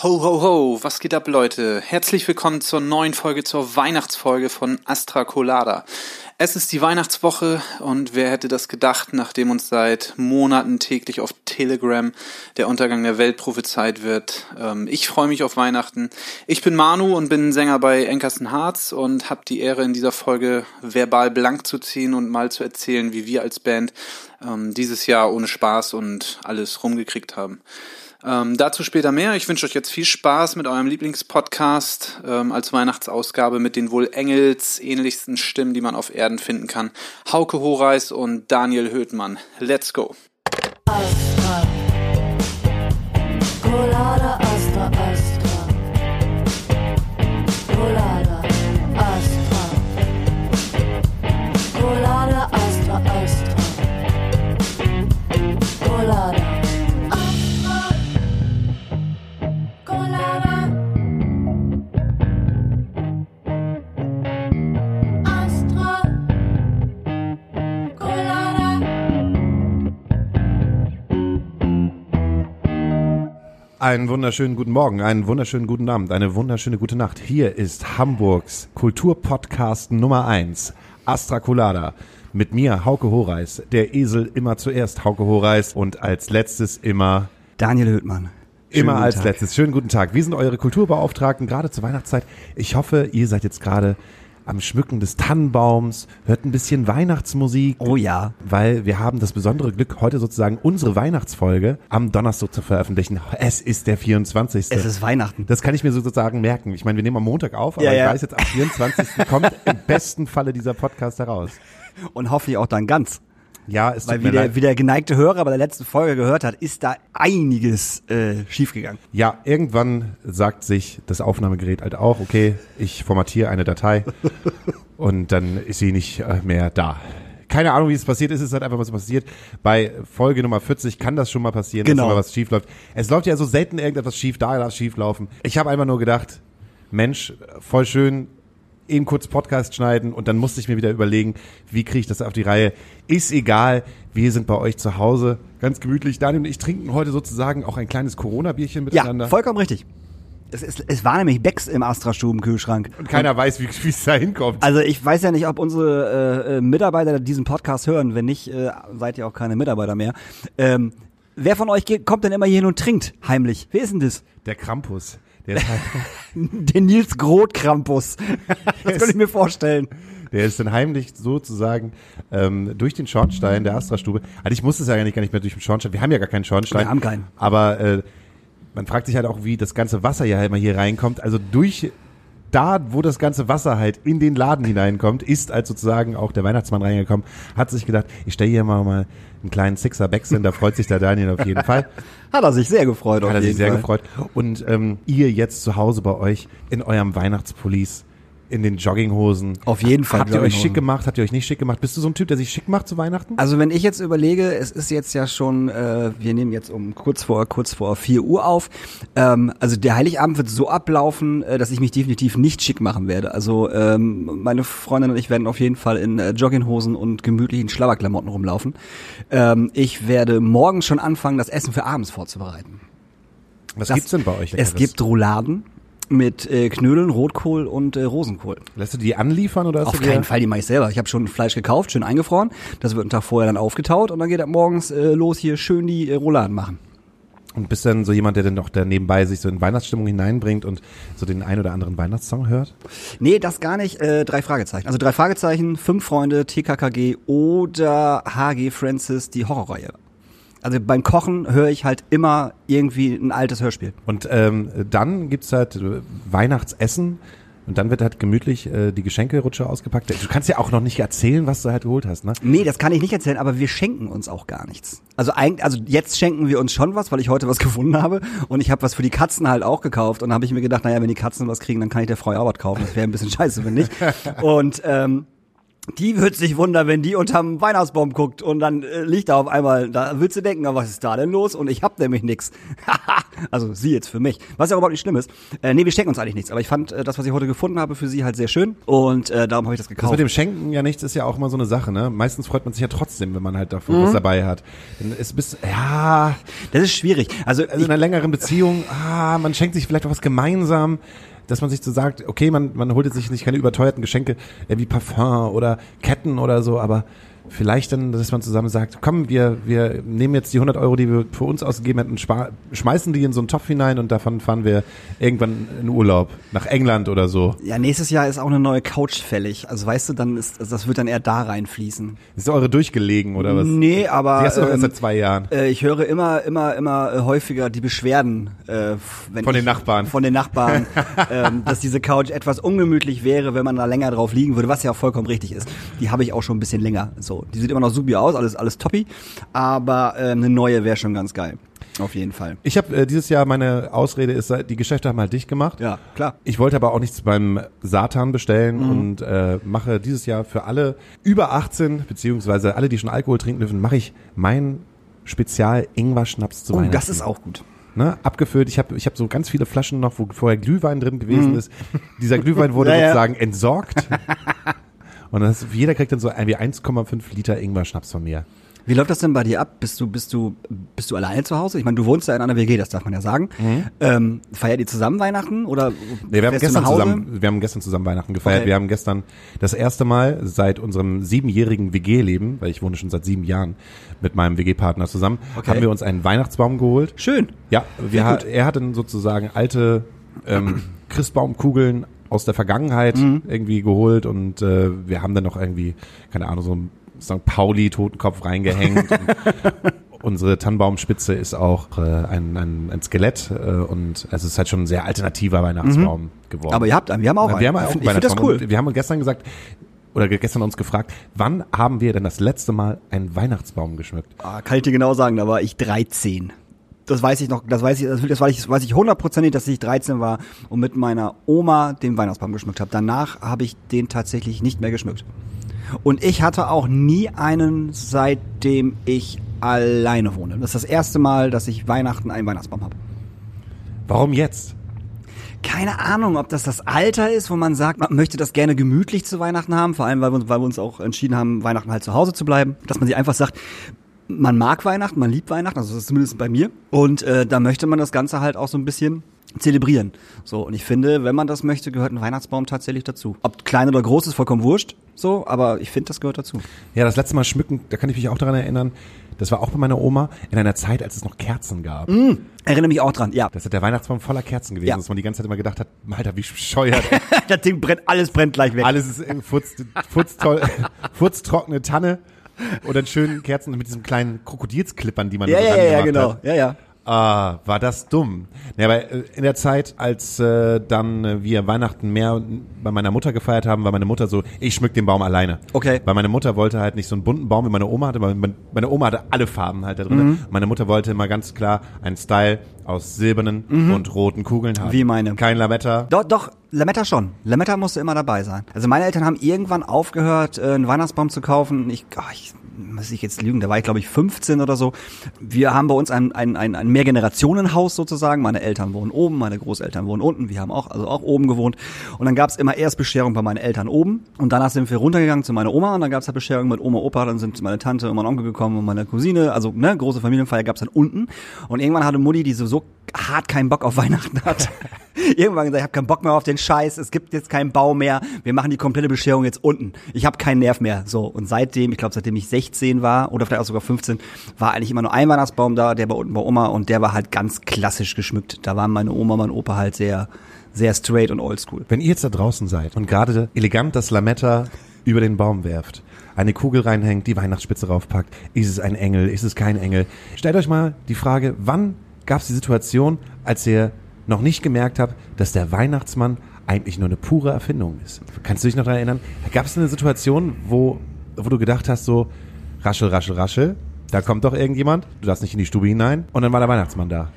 Ho, ho, ho, was geht ab, Leute? Herzlich willkommen zur neuen Folge, zur Weihnachtsfolge von Astra Colada. Es ist die Weihnachtswoche und wer hätte das gedacht, nachdem uns seit Monaten täglich auf Telegram der Untergang der Welt prophezeit wird. Ähm, ich freue mich auf Weihnachten. Ich bin Manu und bin Sänger bei Enkersten Harz und habe die Ehre, in dieser Folge verbal blank zu ziehen und mal zu erzählen, wie wir als Band ähm, dieses Jahr ohne Spaß und alles rumgekriegt haben. Ähm, dazu später mehr. Ich wünsche euch jetzt viel Spaß mit eurem Lieblingspodcast ähm, als Weihnachtsausgabe mit den wohl engelsähnlichsten Stimmen, die man auf Erden finden kann. Hauke Horeis und Daniel Höhtmann. Let's go. Astra. Colada Einen wunderschönen guten Morgen, einen wunderschönen guten Abend, eine wunderschöne gute Nacht. Hier ist Hamburgs Kulturpodcast Nummer eins, Astra Colada. Mit mir, Hauke Horeis, der Esel immer zuerst, Hauke Horeis und als letztes immer Daniel Höhtmann. Immer als Tag. letztes. Schönen guten Tag. Wir sind eure Kulturbeauftragten, gerade zur Weihnachtszeit. Ich hoffe, ihr seid jetzt gerade am Schmücken des Tannenbaums, hört ein bisschen Weihnachtsmusik. Oh ja. Weil wir haben das besondere Glück, heute sozusagen unsere Weihnachtsfolge am Donnerstag zu veröffentlichen. Es ist der 24. Es ist Weihnachten. Das kann ich mir sozusagen merken. Ich meine, wir nehmen am Montag auf, aber ja, ja. ich weiß jetzt, am 24. kommt im besten Falle dieser Podcast heraus. Und hoffentlich auch dann ganz. Ja, ist Weil wie der, wie der geneigte Hörer bei der letzten Folge gehört hat, ist da einiges äh, schiefgegangen. Ja, irgendwann sagt sich das Aufnahmegerät halt auch, okay, ich formatiere eine Datei und dann ist sie nicht äh, mehr da. Keine Ahnung, wie es passiert ist, es ist halt einfach was passiert. Bei Folge Nummer 40 kann das schon mal passieren, genau. dass mal was schief läuft. Es läuft ja so selten irgendetwas schief, da darf schief laufen. Ich habe einfach nur gedacht, Mensch, voll schön, eben kurz Podcast schneiden und dann musste ich mir wieder überlegen, wie kriege ich das auf die Reihe. Ist egal, wir sind bei euch zu Hause, ganz gemütlich. Daniel und ich trinken heute sozusagen auch ein kleines Corona-Bierchen miteinander. Ja, vollkommen richtig. Es, es, es war nämlich Becks im Astra-Stub im Kühlschrank. Und keiner und, weiß, wie es da hinkommt. Also ich weiß ja nicht, ob unsere äh, äh, Mitarbeiter diesen Podcast hören. Wenn nicht, äh, seid ihr auch keine Mitarbeiter mehr. Ähm, wer von euch geht, kommt denn immer hier hin und trinkt heimlich? Wer ist denn das? Der Krampus. Der, halt der Nils Groth Krampus. Das könnte ich mir vorstellen. Der ist dann heimlich sozusagen ähm, durch den Schornstein der Astra-Stube. Also ich muss es ja gar nicht, gar nicht mehr durch den Schornstein. Wir haben ja gar keinen Schornstein. Wir haben keinen. Aber äh, man fragt sich halt auch, wie das ganze Wasser ja halt mal hier reinkommt. Also durch da, wo das ganze Wasser halt in den Laden hineinkommt, ist als sozusagen auch der Weihnachtsmann reingekommen, hat sich gedacht, ich stelle hier mal, mal einen kleinen Sixer Backsin, da freut sich der Daniel auf jeden Fall. Hat er sich sehr gefreut. Hat er sich sehr Fall. gefreut. Und ähm, ihr jetzt zu Hause bei euch in eurem Weihnachtspolice in den Jogginghosen. Auf jeden Fall. Habt ihr euch schick gemacht? Habt ihr euch nicht schick gemacht? Bist du so ein Typ, der sich schick macht zu Weihnachten? Also wenn ich jetzt überlege, es ist jetzt ja schon, äh, wir nehmen jetzt um kurz vor kurz vor vier Uhr auf. Ähm, also der Heiligabend wird so ablaufen, äh, dass ich mich definitiv nicht schick machen werde. Also ähm, meine Freundin und ich werden auf jeden Fall in äh, Jogginghosen und gemütlichen Schlabberklamotten rumlaufen. Ähm, ich werde morgen schon anfangen, das Essen für abends vorzubereiten. Was das, gibt's denn bei euch? Es gibt Rouladen mit äh, Knödeln, Rotkohl und äh, Rosenkohl. Lässt du die anliefern oder Auf keinen Fall, die mache ich selber. Ich habe schon Fleisch gekauft, schön eingefroren. Das wird einen Tag vorher dann aufgetaut und dann geht er morgens äh, los hier schön die äh, Rouladen machen. Und bist dann so jemand, der dann noch da nebenbei sich so in Weihnachtsstimmung hineinbringt und so den ein oder anderen Weihnachtssong hört? Nee, das gar nicht. Äh, drei Fragezeichen. Also drei Fragezeichen, fünf Freunde, TKKG oder HG Francis, die Horrorreihe. Also beim Kochen höre ich halt immer irgendwie ein altes Hörspiel. Und ähm, dann gibt's halt Weihnachtsessen. Und dann wird halt gemütlich äh, die Geschenkerutsche ausgepackt. Du kannst ja auch noch nicht erzählen, was du halt geholt hast, ne? Nee, das kann ich nicht erzählen, aber wir schenken uns auch gar nichts. Also eigentlich, also jetzt schenken wir uns schon was, weil ich heute was gefunden habe und ich habe was für die Katzen halt auch gekauft und habe ich mir gedacht, naja, wenn die Katzen was kriegen, dann kann ich der Frau Arbeit kaufen. Das wäre ein bisschen scheiße, wenn nicht. Und ähm, die wird sich wundern, wenn die unterm Weihnachtsbaum guckt und dann äh, liegt da auf einmal, da willst du denken, was ist da denn los? Und ich hab nämlich nix. Also sie jetzt für mich. Was ja überhaupt nicht schlimm ist. Äh, nee, wir schenken uns eigentlich nichts. Aber ich fand äh, das, was ich heute gefunden habe, für sie halt sehr schön. Und äh, darum habe ich das Das gekauft. mit dem Schenken ja nichts ist ja auch immer so eine Sache, ne? Meistens freut man sich ja trotzdem, wenn man halt davon Mhm. was dabei hat. Denn Es bist, ja, das ist schwierig. Also, also in einer längeren Beziehung, ah, man schenkt sich vielleicht auch was gemeinsam, dass man sich so sagt, okay, man, man holt jetzt sich nicht keine überteuerten Geschenke, wie Parfum oder Ketten oder so, aber vielleicht dann, dass man zusammen sagt, komm, wir, wir nehmen jetzt die 100 Euro, die wir für uns ausgegeben hätten, schmeißen die in so einen Topf hinein und davon fahren wir irgendwann in Urlaub nach England oder so. ja, nächstes Jahr ist auch eine neue Couch fällig. Also weißt du, dann ist das wird dann eher da reinfließen. Ist eure durchgelegen oder was? Nee, aber Die hast du doch erst ähm, seit zwei Jahren. Äh, ich höre immer, immer, immer äh, häufiger die Beschwerden äh, wenn Von den ich, Nachbarn. Von den Nachbarn, ähm, dass diese Couch etwas ungemütlich wäre, wenn man da länger drauf liegen würde, was ja auch vollkommen richtig ist. Die habe ich auch schon ein bisschen länger. So, die sieht immer noch supi aus, alles, alles toppi, aber äh, eine neue wäre schon ganz geil. Auf jeden Fall. Ich habe äh, dieses Jahr meine Ausrede ist, die Geschäfte haben halt dicht gemacht. Ja, klar. Ich wollte aber auch nichts beim Satan bestellen Mhm. und äh, mache dieses Jahr für alle über 18 beziehungsweise alle, die schon Alkohol trinken dürfen, mache ich mein Spezial Ingwer-Schnaps zu Oh, Weihnachten. das ist auch gut. ne, abgefüllt. Ich habe ich hab so ganz viele Flaschen noch, wo vorher Glühwein drin gewesen ist. Dieser Glühwein wurde Mhm. Ja, ja. sozusagen entsorgt. Und das, jeder kriegt dann so irgendwie 1,5 Liter Ingwer-Schnaps von mir. Wie läuft das denn bei dir ab? Bist du, bist du, bist du alleine zu Hause? Ich meine, du wohnst ja in einer WG, das darf man ja sagen. Ähm, feiert ihr zusammen Weihnachten oder Mhm. Nee, wir haben gestern zusammen, wir haben gestern zusammen Weihnachten gefeiert. Okay. Wir haben gestern das erste Mal seit unserem siebenjährigen WG-Leben, weil ich wohne schon seit sieben Jahren mit meinem WG-Partner zusammen, Okay. haben wir uns einen Weihnachtsbaum geholt. Schön. Ja, wir, er hat dann sozusagen alte ähm, Christbaumkugeln aus der Vergangenheit Mhm. irgendwie geholt und äh, wir haben dann noch irgendwie, keine Ahnung, so ein St. Pauli Totenkopf reingehängt. unsere Tannenbaumspitze ist auch äh, ein, ein, ein Skelett äh, und es ist halt schon ein sehr alternativer Weihnachtsbaum geworden. Mhm. Aber ihr habt einen, wir haben auch einen. wir haben auch ich einen finde find das cool. Und Wir haben gestern gesagt, oder gestern uns gefragt, wann haben wir denn das letzte Mal einen Weihnachtsbaum geschmückt? Ah, kann ich dir genau sagen, da war ich 13. Das weiß ich noch, das weiß ich, das weiß ich, das weiß ich hundertprozentig, dass ich 13 war und mit meiner Oma den Weihnachtsbaum geschmückt habe. Danach habe ich den tatsächlich nicht mehr geschmückt. Und ich hatte auch nie einen, seitdem ich alleine wohne. Das ist das erste Mal, dass ich Weihnachten einen Weihnachtsbaum habe. Warum jetzt? Keine Ahnung, ob das das Alter ist, wo man sagt, man möchte das gerne gemütlich zu Weihnachten haben, vor allem weil wir, uns- weil wir uns auch entschieden haben, Weihnachten halt zu Hause zu bleiben, dass man sich einfach sagt, man mag Weihnachten, man liebt Weihnachten, also das ist zumindest bei mir. Und äh, da möchte man das Ganze halt auch so ein bisschen zelebrieren. So, und ich finde, wenn man das möchte, gehört ein Weihnachtsbaum tatsächlich dazu. Ob klein oder groß ist vollkommen wurscht, so, aber ich finde, das gehört dazu. Ja, das letzte Mal schmücken, da kann ich mich auch daran erinnern, das war auch bei meiner Oma in einer Zeit, als es noch Kerzen gab. Erinnere mich auch dran, ja. Das hat der Weihnachtsbaum voller Kerzen gewesen, Ja. dass man die ganze Zeit immer gedacht hat, Alter, wie bescheuert. das Ding brennt, alles brennt gleich weg. Alles ist irgendwie futz, futztoll, futztrockene Tanne und dann schön Kerzen mit diesem kleinen Krokodilsklippern, die man ja, so ja, ja, genau. hat. Ja, ja. Ah, war das dumm. Ja, aber äh, in der Zeit, als äh, dann äh, wir Weihnachten mehr bei meiner Mutter gefeiert haben, war meine Mutter so, ich schmück den Baum alleine. Okay. Weil meine Mutter wollte halt nicht so einen bunten Baum wie meine Oma hatte, weil mein- meine Oma hatte alle Farben halt da drin. Mhm. Meine Mutter wollte immer ganz klar einen Style aus silbernen und roten Kugeln haben. Mhm. Wie meine. Kein Lametta. Doch, doch, Lametta schon. Lametta musste immer dabei sein. Also meine Eltern haben irgendwann aufgehört, äh, einen Weihnachtsbaum zu kaufen. Ich, oh, ich muss ich jetzt lügen, da war ich glaube ich 15 oder so. Wir haben bei uns ein, ein, ein, ein Mehrgenerationenhaus sozusagen. Meine Eltern wohnen oben, meine Großeltern wohnen unten. Wir haben auch also auch oben gewohnt. Und dann gab's immer erst Bescherung bei meinen Eltern oben und danach sind wir runtergegangen zu meiner Oma und dann gab's halt Bescherung mit Oma, Opa. Dann sind meine Tante und mein Onkel gekommen und meine Cousine. Also ne, große Familienfeier gab's dann unten. Und irgendwann hatte Mutti, die so, so hart keinen Bock auf Weihnachten hat, irgendwann gesagt, ich habe keinen Bock mehr auf den Scheiß, es gibt jetzt keinen Bau mehr, wir machen die komplette Bescherung jetzt unten. Ich habe keinen Nerv mehr. So, und seitdem, ich glaube, seitdem ich 16 war oder vielleicht auch sogar 15, war eigentlich immer nur ein Weihnachtsbaum da, der war unten bei Oma und der war halt ganz klassisch geschmückt. Da waren meine Oma, mein Opa halt sehr, sehr straight und oldschool. Wenn ihr jetzt da draußen seid und gerade elegant das Lametta über den Baum werft, eine Kugel reinhängt, die Weihnachtsspitze raufpackt, ist es ein Engel, ist es kein Engel? Stellt euch mal die Frage, wann gab es die Situation, als ihr noch nicht gemerkt habt, dass der Weihnachtsmann eigentlich nur eine pure Erfindung ist? Kannst du dich noch daran erinnern? Gab es eine Situation, wo, wo du gedacht hast, so, raschel, raschel, raschel, da kommt doch irgendjemand, du darfst nicht in die Stube hinein und dann war der Weihnachtsmann da.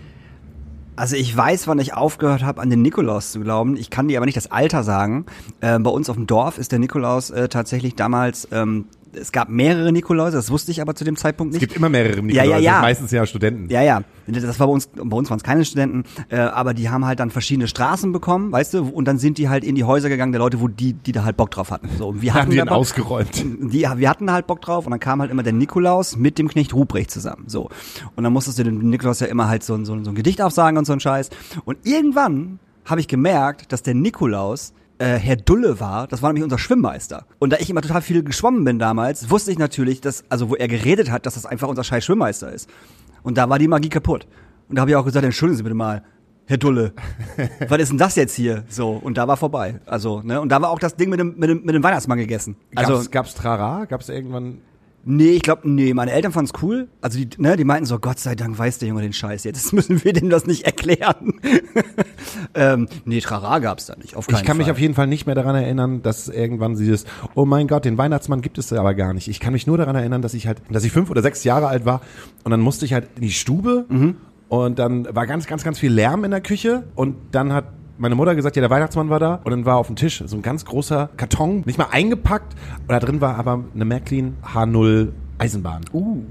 Also ich weiß, wann ich aufgehört habe, an den Nikolaus zu glauben. Ich kann dir aber nicht das Alter sagen. Äh, bei uns auf dem Dorf ist der Nikolaus äh, tatsächlich damals ähm, es gab mehrere Nikoläuse, das wusste ich aber zu dem Zeitpunkt Es nicht. gibt immer mehrere Ja, Nikolaus, ja, ja. sind meistens ja Studenten. Ja, ja. Das war bei uns, bei uns waren es keine Studenten, äh, aber die haben halt dann verschiedene Straßen bekommen, weißt du, und dann sind die halt in die Häuser gegangen der Leute, wo die, die da halt Bock drauf hatten. So, und wir hatten Haben die da ihn Bock- ausgeräumt. die, wir hatten halt Bock drauf und dann kam halt immer der Nikolaus mit dem Knecht Ruprecht zusammen. So. Und dann musstest du dem Nikolaus ja immer halt so, ein- so, so ein Gedicht aufsagen und so ein Scheiß. Und irgendwann habe ich gemerkt, dass der Nikolaus äh, Herr Dulle war, das war nämlich unser Schwimmmeister. Und da ich immer total viel geschwommen bin damals, wusste ich natürlich, dass, also wo er geredet hat, dass das einfach unser scheiß Schwimmmeister ist. Und da war die Magie kaputt. Und da habe ich auch gesagt, entschuldigen Sie bitte mal, Herr Dulle, was ist denn das jetzt hier? So, und da war vorbei. Also, ne, und da war auch das Ding mit dem, mit dem, mit dem Weihnachtsmann gegessen. Also, Gab's, gab's Trara? Gab's irgendwann Nee, ich glaube, nee, meine Eltern fanden es cool. Also die, ne, die meinten so, Gott sei Dank weiß der Junge den Scheiß jetzt. Müssen wir dem das nicht erklären. ähm, nee, Trara gab's da nicht. Auf keinen Ich kann Fall. mich auf jeden Fall nicht mehr daran erinnern, dass irgendwann dieses, oh mein Gott, den Weihnachtsmann gibt es aber gar nicht. Ich kann mich nur daran erinnern, dass ich halt, dass ich fünf oder sechs Jahre alt war und dann musste ich halt in die Stube Mhm. und dann war ganz, ganz, ganz viel Lärm in der Küche und dann hat meine Mutter gesagt, ja, der Weihnachtsmann war da und dann war auf dem Tisch so ein ganz großer Karton, nicht mal eingepackt und da drin war aber eine Märklin H0 Eisenbahn. Uh.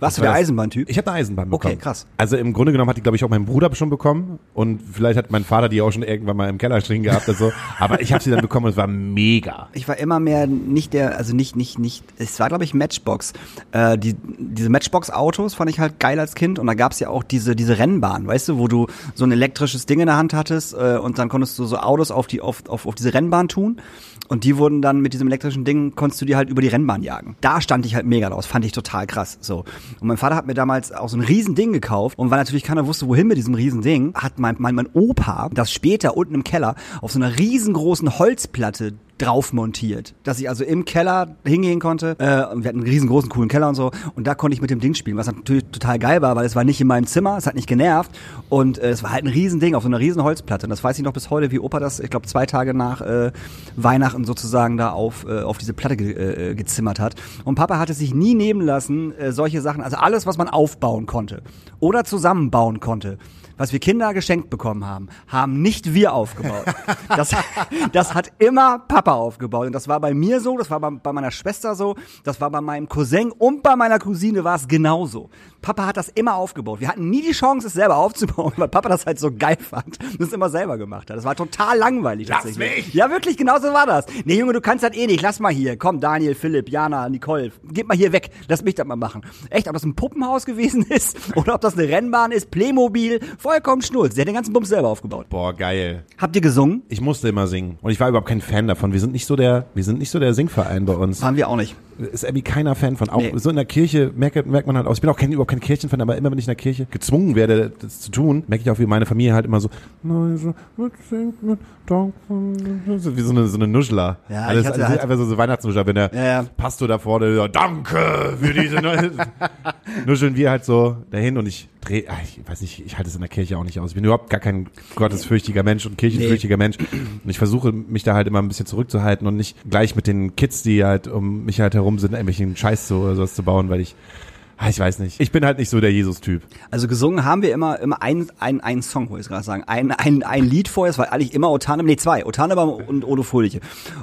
Warst du der Eisenbahntyp? Ich habe eine Eisenbahn Okay, bekommen. krass. Also im Grunde genommen hat die, glaube ich, auch mein Bruder schon bekommen und vielleicht hat mein Vater die auch schon irgendwann mal im Keller stehen gehabt oder so. Aber ich habe sie dann bekommen und es war mega. Ich war immer mehr nicht der, also nicht, nicht, nicht, es war glaube ich Matchbox. Äh, die, diese Matchbox-Autos fand ich halt geil als Kind und da gab's ja auch diese, diese Rennbahn, weißt du, wo du so ein elektrisches Ding in der Hand hattest äh, und dann konntest du so Autos auf die, auf, auf, auf diese Rennbahn tun und die wurden dann mit diesem elektrischen Ding, konntest du die halt über die Rennbahn jagen. Da stand ich halt mega draus, fand ich total krass, so. Und mein Vater hat mir damals auch so ein riesen Ding gekauft und weil natürlich keiner wusste, wohin mit diesem riesen Ding, hat mein, mein, mein Opa das später unten im Keller auf so einer riesengroßen Holzplatte drauf montiert, dass ich also im Keller hingehen konnte. Äh, wir hatten einen riesengroßen, coolen Keller und so. Und da konnte ich mit dem Ding spielen, was natürlich total geil war, weil es war nicht in meinem Zimmer, es hat nicht genervt. Und äh, es war halt ein Riesending auf so einer riesen Holzplatte. Und das weiß ich noch bis heute, wie Opa das, ich glaube, zwei Tage nach äh, Weihnachten sozusagen da auf, äh, auf diese Platte ge äh, gezimmert hat. Und Papa hatte sich nie nehmen lassen, äh, solche Sachen, also alles, was man aufbauen konnte oder zusammenbauen konnte was wir Kinder geschenkt bekommen haben, haben nicht wir aufgebaut. Das, das hat immer Papa aufgebaut. Und das war bei mir so, das war bei, bei meiner Schwester so, das war bei meinem Cousin und bei meiner Cousine war es genauso. Papa hat das immer aufgebaut. Wir hatten nie die Chance, es selber aufzubauen, weil Papa das halt so geil fand und es immer selber gemacht hat. Das war total langweilig. Lass mich! Ja, wirklich, genau so war das. Nee, Junge, du kannst das eh nicht. Lass mal hier. Komm, Daniel, Philipp, Jana, Nicole. Gib mal hier weg. Lass mich das mal machen. Echt, ob das ein Puppenhaus gewesen ist oder ob das eine Rennbahn ist, Playmobil, vollkommen schnurz. Der hat den ganzen Bums selber aufgebaut. Boah, geil. Habt ihr gesungen? Ich musste immer singen und ich war überhaupt kein Fan davon. Wir sind nicht so der, wir sind nicht so der Singverein bei uns. Waren wir auch nicht. Ist irgendwie keiner Fan von. Auch Nee. so in der Kirche merkt, merkt man halt auch. Ich bin auch kein, überhaupt kein Kirchenfan, aber immer wenn ich in der Kirche gezwungen werde, das zu tun, merke ich auch, wie meine Familie halt immer so, wie so eine, so eine Nuschler. Ja, alles, alles halt- einfach so, so Weihnachtsnuschler, wenn der Ja, ja. Pastor da vorne, so, danke für diese Neu-" Nuscheln wir halt so dahin und ich drehe, ich weiß nicht, ich halte es in der Kirche auch nicht aus. Ich bin überhaupt gar kein gottesfürchtiger Mensch und kirchenfürchtiger Mensch. Und ich versuche mich da halt immer ein bisschen zurückzuhalten und nicht gleich mit den Kids, die halt um mich halt herum sind, irgendwelchen Scheiß so oder sowas zu bauen, weil ich, ah, ich weiß nicht. Ich bin halt nicht so der Jesus-Typ. Also gesungen haben wir immer immer ein ein ein Song, wollte ich gerade sagen, ein, ein ein Lied vorher, es war eigentlich immer Otanem, nee zwei, Otanem und Odo Fröhliche.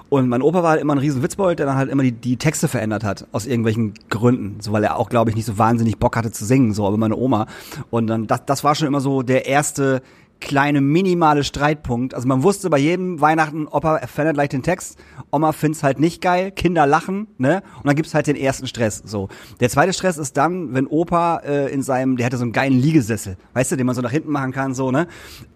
Und mein Opa war halt immer ein riesen Witzbold, der dann halt immer die, die Texte verändert hat aus irgendwelchen Gründen, so weil er auch glaube ich nicht so wahnsinnig Bock hatte zu singen, so aber meine Oma. Und dann das das war schon immer so der erste kleine minimale Streitpunkt. Also man wusste bei jedem Weihnachten, Opa verändert gleich den Text, Oma find's halt nicht geil, Kinder lachen, ne? Und dann gibt's halt den ersten Stress. So. Der zweite Stress ist dann, wenn Opa äh, in seinem, der hatte so einen geilen Liegesessel, weißt du, den man so nach hinten machen kann, so, ne?